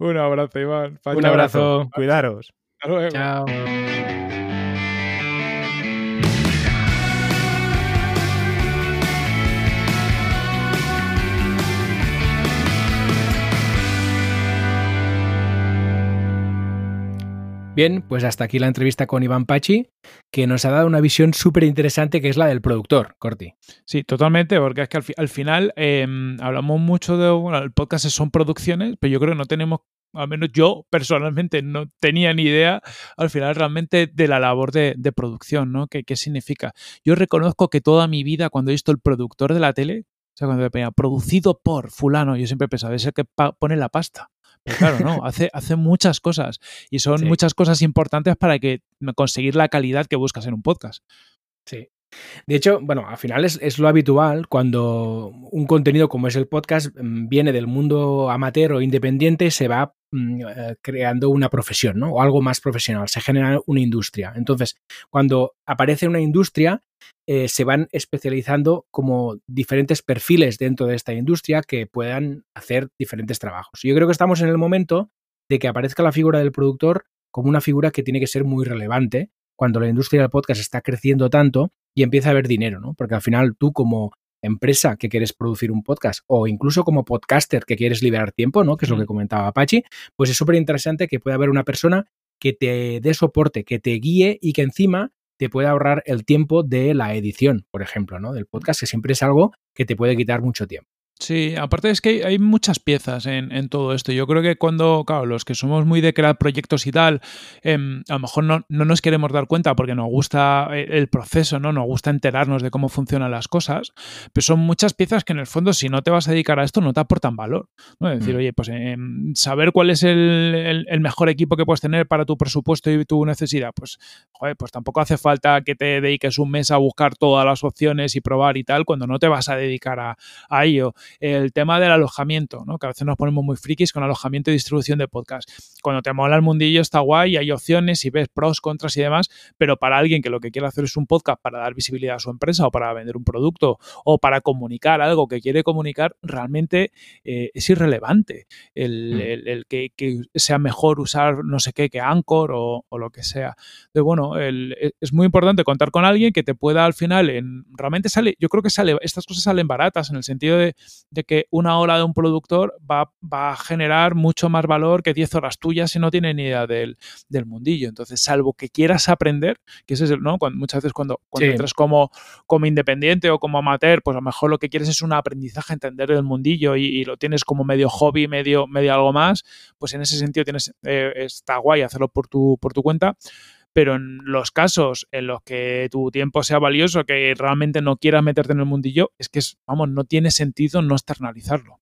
Un abrazo, Iván. Un abrazo. Cuidaros. Chao. Bien, pues hasta aquí la entrevista con Iván Pachi, que nos ha dado una visión súper interesante que es la del productor, Corti. Sí, totalmente, porque es que al, final em, hablamos mucho de, bueno, el podcast son producciones, pero yo creo que no tenemos al menos yo personalmente no tenía ni idea al final realmente de la labor de, producción, ¿no? ¿Qué, ¿Qué, significa? Yo reconozco que toda mi vida cuando he visto el productor de la tele, o sea, cuando me ponía producido por fulano, yo siempre pensaba, es el que pone la pasta. Pero claro, no, (laughs) hace, hace muchas cosas y son muchas cosas importantes para que conseguir la calidad que buscas en un podcast. Sí. De hecho, bueno, al final es, lo habitual cuando un contenido como es el podcast mm, viene del mundo amateur o independiente, se va mm, eh, creando una profesión, ¿no? O algo más profesional, se genera una industria. Entonces, cuando aparece una industria, eh, se van especializando como diferentes perfiles dentro de esta industria que puedan hacer diferentes trabajos. Yo creo que estamos en el momento de que aparezca la figura del productor como una figura que tiene que ser muy relevante cuando la industria del podcast está creciendo tanto y empieza a haber dinero, ¿no? Porque al final tú como empresa que quieres producir un podcast o incluso como podcaster que quieres liberar tiempo, ¿no? Que es lo que comentaba Apache, pues es súper interesante que pueda haber una persona que te dé soporte, que te guíe y que encima te pueda ahorrar el tiempo de la edición, por ejemplo, ¿no? Del podcast, que siempre es algo que te puede quitar mucho tiempo. Sí, aparte es que hay muchas piezas en, todo esto. Yo creo que cuando, claro, los que somos muy de crear proyectos y tal, em, a lo mejor no, nos queremos dar cuenta porque nos gusta eh, el proceso, ¿no? Nos gusta enterarnos de cómo funcionan las cosas, pero son muchas piezas que en el fondo, si no te vas a dedicar a esto, no te aportan valor. ¿no? Es decir, mm. oye, pues em, saber cuál es el, mejor equipo que puedes tener para tu presupuesto y tu necesidad, pues, joder, pues tampoco hace falta que te dediques un mes a buscar todas las opciones y probar y tal, cuando no te vas a dedicar a, a ello el tema del alojamiento, ¿no? que a veces nos ponemos muy frikis con alojamiento y distribución de podcast. Cuando te mola el mundillo está guay, hay opciones y ves pros, contras y demás, pero para alguien que lo que quiere hacer es un podcast para dar visibilidad a su empresa o para vender un producto o para comunicar algo que quiere comunicar, realmente eh, es irrelevante el, mm. que, sea mejor usar no sé qué que Anchor o, lo que sea. De bueno, e, es muy importante contar con alguien que te pueda al final, en, realmente sale, yo creo que sale, estas cosas salen baratas en el sentido de de que una hora de un productor va, a generar mucho más valor que 10 horas tuyas si no tiene ni idea del, mundillo. Entonces, salvo que quieras aprender, que ese es el, ¿no? Cuando, muchas veces cuando, cuando entras como, como independiente o como amateur, pues a lo mejor lo que quieres es un aprendizaje, entender el mundillo y, lo tienes como medio hobby, medio, medio algo más, pues en ese sentido tienes, eh, está guay hacerlo por tu, por tu cuenta pero en los casos en los que tu tiempo sea valioso, que realmente no quieras meterte en el mundillo, es que, vamos, no tiene sentido no externalizarlo.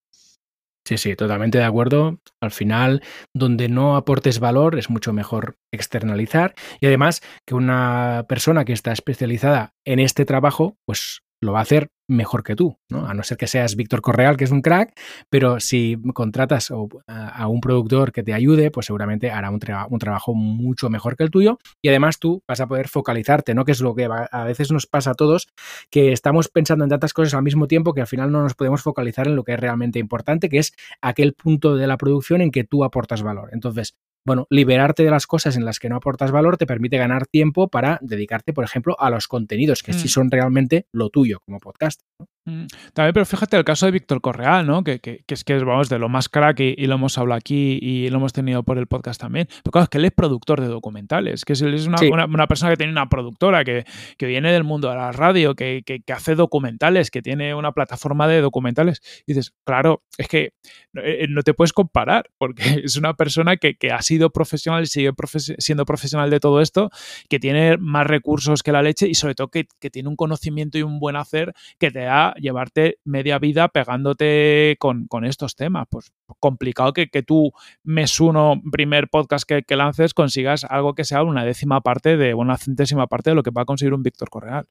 Sí, sí, totalmente de acuerdo. Al final, donde no aportes valor, es mucho mejor externalizar. Y además, que una persona que está especializada en este trabajo, pues lo va a hacer mejor que tú, ¿no? A no ser que seas Víctor Correal, que es un crack, pero si contratas a un productor que te ayude, pues seguramente hará un, trabajo mucho mejor que el tuyo y además tú vas a poder focalizarte, ¿no? Que es lo que a veces nos pasa a todos, que estamos pensando en tantas cosas al mismo tiempo que al final no nos podemos focalizar en lo que es realmente importante, que es aquel punto de la producción en que tú aportas valor. Entonces, bueno, liberarte de las cosas en las que no aportas valor te permite ganar tiempo para dedicarte, por ejemplo, a los contenidos que sí mm. son realmente lo tuyo como podcast. Mm. También, pero fíjate el caso de Víctor Correal, ¿no? Que, es que es, vamos, de lo más crack y, lo hemos hablado aquí y lo hemos tenido por el podcast también. Pero claro, es que él es productor de documentales, que es, es una, persona que tiene una productora, que, viene del mundo de la radio, que, hace documentales, que tiene una plataforma de documentales. Y dices, claro, es que no, eh, te puedes comparar, porque (laughs) es una persona que, ha sido profesional y sigue siendo profesional de todo esto, que tiene más recursos que la leche y sobre todo que, que tiene un conocimiento y un buen hacer que te da llevarte media vida pegándote con, estos temas. Pues complicado que, que tú, mes uno, primer podcast que, lances, consigas algo que sea una décima parte de, una centésima parte de lo que va a conseguir un Víctor Correal.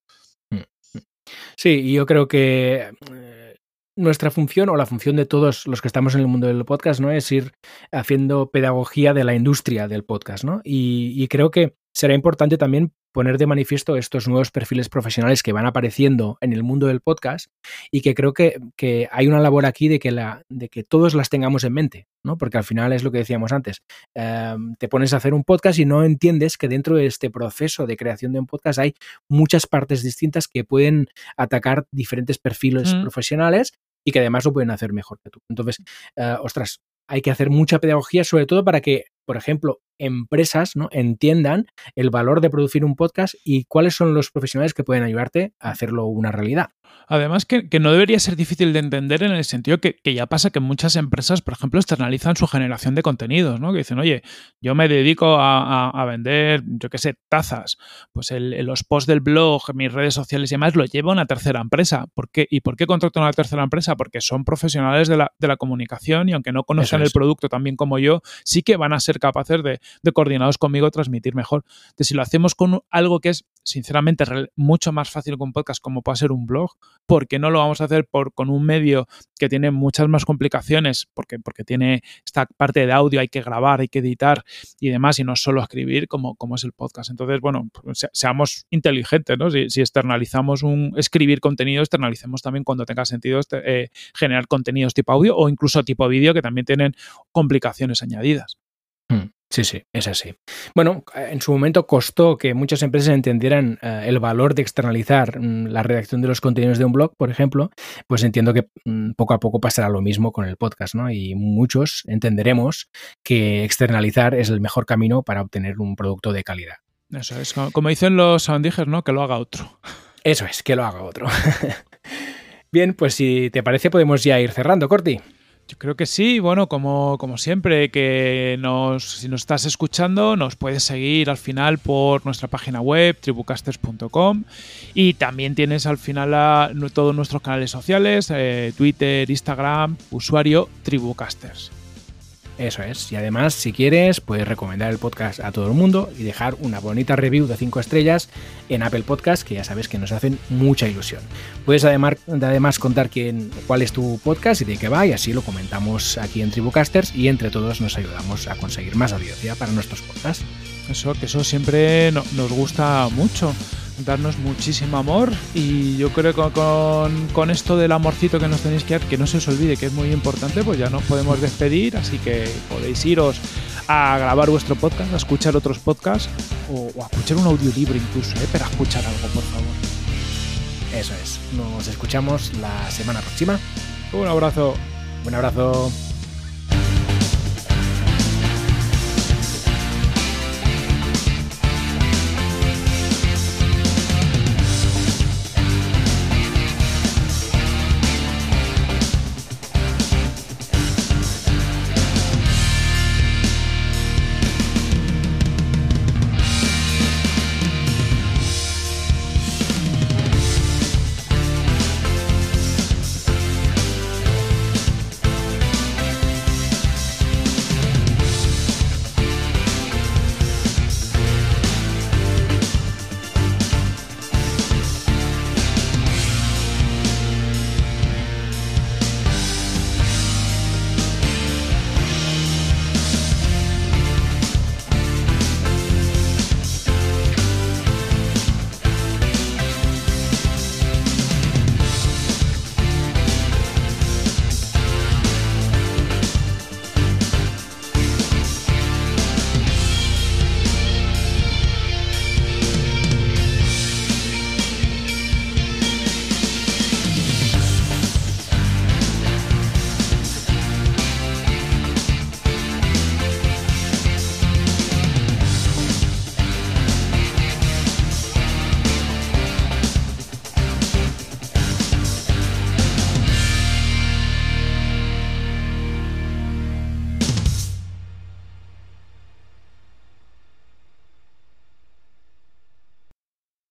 Mm, mm. Sí, y yo creo que eh, nuestra función o la función de todos los que estamos en el mundo del podcast, ¿no? Es ir haciendo pedagogía de la industria del podcast, ¿no? y creo que será importante también poner de manifiesto estos nuevos perfiles profesionales que van apareciendo en el mundo del podcast y que creo que, hay una labor aquí de que, la, de que todos las tengamos en mente, ¿no? Porque al final es lo que decíamos antes, em, te pones a hacer un podcast y no entiendes que dentro de este proceso de creación de un podcast hay muchas partes distintas que pueden atacar diferentes perfiles mm. profesionales y que además lo pueden hacer mejor que tú. Entonces, eh, ostras, hay que hacer mucha pedagogía, sobre todo para que, por ejemplo, empresas ¿no? entiendan el valor de producir un podcast y cuáles son los profesionales que pueden ayudarte a hacerlo una realidad. Además, que, no debería ser difícil de entender en el sentido que, ya pasa que muchas empresas, por ejemplo, externalizan su generación de contenidos, ¿no? Que dicen, oye, yo me dedico a, vender, yo qué sé, tazas. Pues los posts del blog, mis redes sociales y demás, lo lleva una tercera empresa. ¿Por qué? ¿Y por qué contrato a una tercera empresa? Porque son profesionales de la, comunicación y aunque no conozcan el producto tan bien como yo, sí que van a ser capaces de, de coordinados conmigo transmitir mejor. Entonces, si lo hacemos con algo que es, sinceramente, mucho más fácil que un podcast como puede ser un blog, ¿por qué no lo vamos a hacer por, con un medio que tiene muchas más complicaciones? Porque, porque tiene esta parte de audio, hay que grabar, hay que editar y demás, y no solo escribir como, como es el podcast. Entonces, bueno, pues, seamos inteligentes, ¿no? Si, externalizamos un escribir contenido, externalicemos también cuando tenga sentido este, eh, generar contenidos tipo audio o incluso tipo vídeo que también tienen complicaciones añadidas. Hmm. Sí, sí, es así. Bueno, en su momento costó que muchas empresas entendieran eh, el valor de externalizar mm, la redacción de los contenidos de un blog, por ejemplo, pues entiendo que mm, poco a poco pasará lo mismo con el podcast, ¿no? Y muchos entenderemos que externalizar es el mejor camino para obtener un producto de calidad. Eso es, como dicen los soundingers, ¿no? Que lo haga otro. Eso es, que lo haga otro. (laughs) Bien, pues si te parece podemos ya ir cerrando, Corti. Yo creo que sí, bueno, como, como siempre, que nos, si nos estás escuchando, nos puedes seguir al final por nuestra página web, tribucasters.com, y también tienes al final todos nuestros canales sociales, eh, Twitter, Instagram, usuario Tribucasters. Eso es. Y además, si quieres, puedes recomendar el podcast a todo el mundo y dejar una bonita review de 5 estrellas en Apple Podcast, que ya sabes que nos hacen mucha ilusión. Puedes además, además contar quién, cuál es tu podcast y de qué va, y así lo comentamos aquí en Tribucasters y entre todos nos ayudamos a conseguir más audiencia para nuestros podcasts. Eso, que eso siempre nos gusta mucho darnos muchísimo amor y yo creo que con, con, esto del amorcito que nos tenéis que dar, que no se os olvide que es muy importante, pues ya nos podemos despedir, así que podéis iros a grabar vuestro podcast, a escuchar otros podcasts o, a escuchar un audiolibro incluso, ¿eh? pero a escuchar algo, por favor. Eso es, nos escuchamos la semana próxima. Un abrazo. Un abrazo.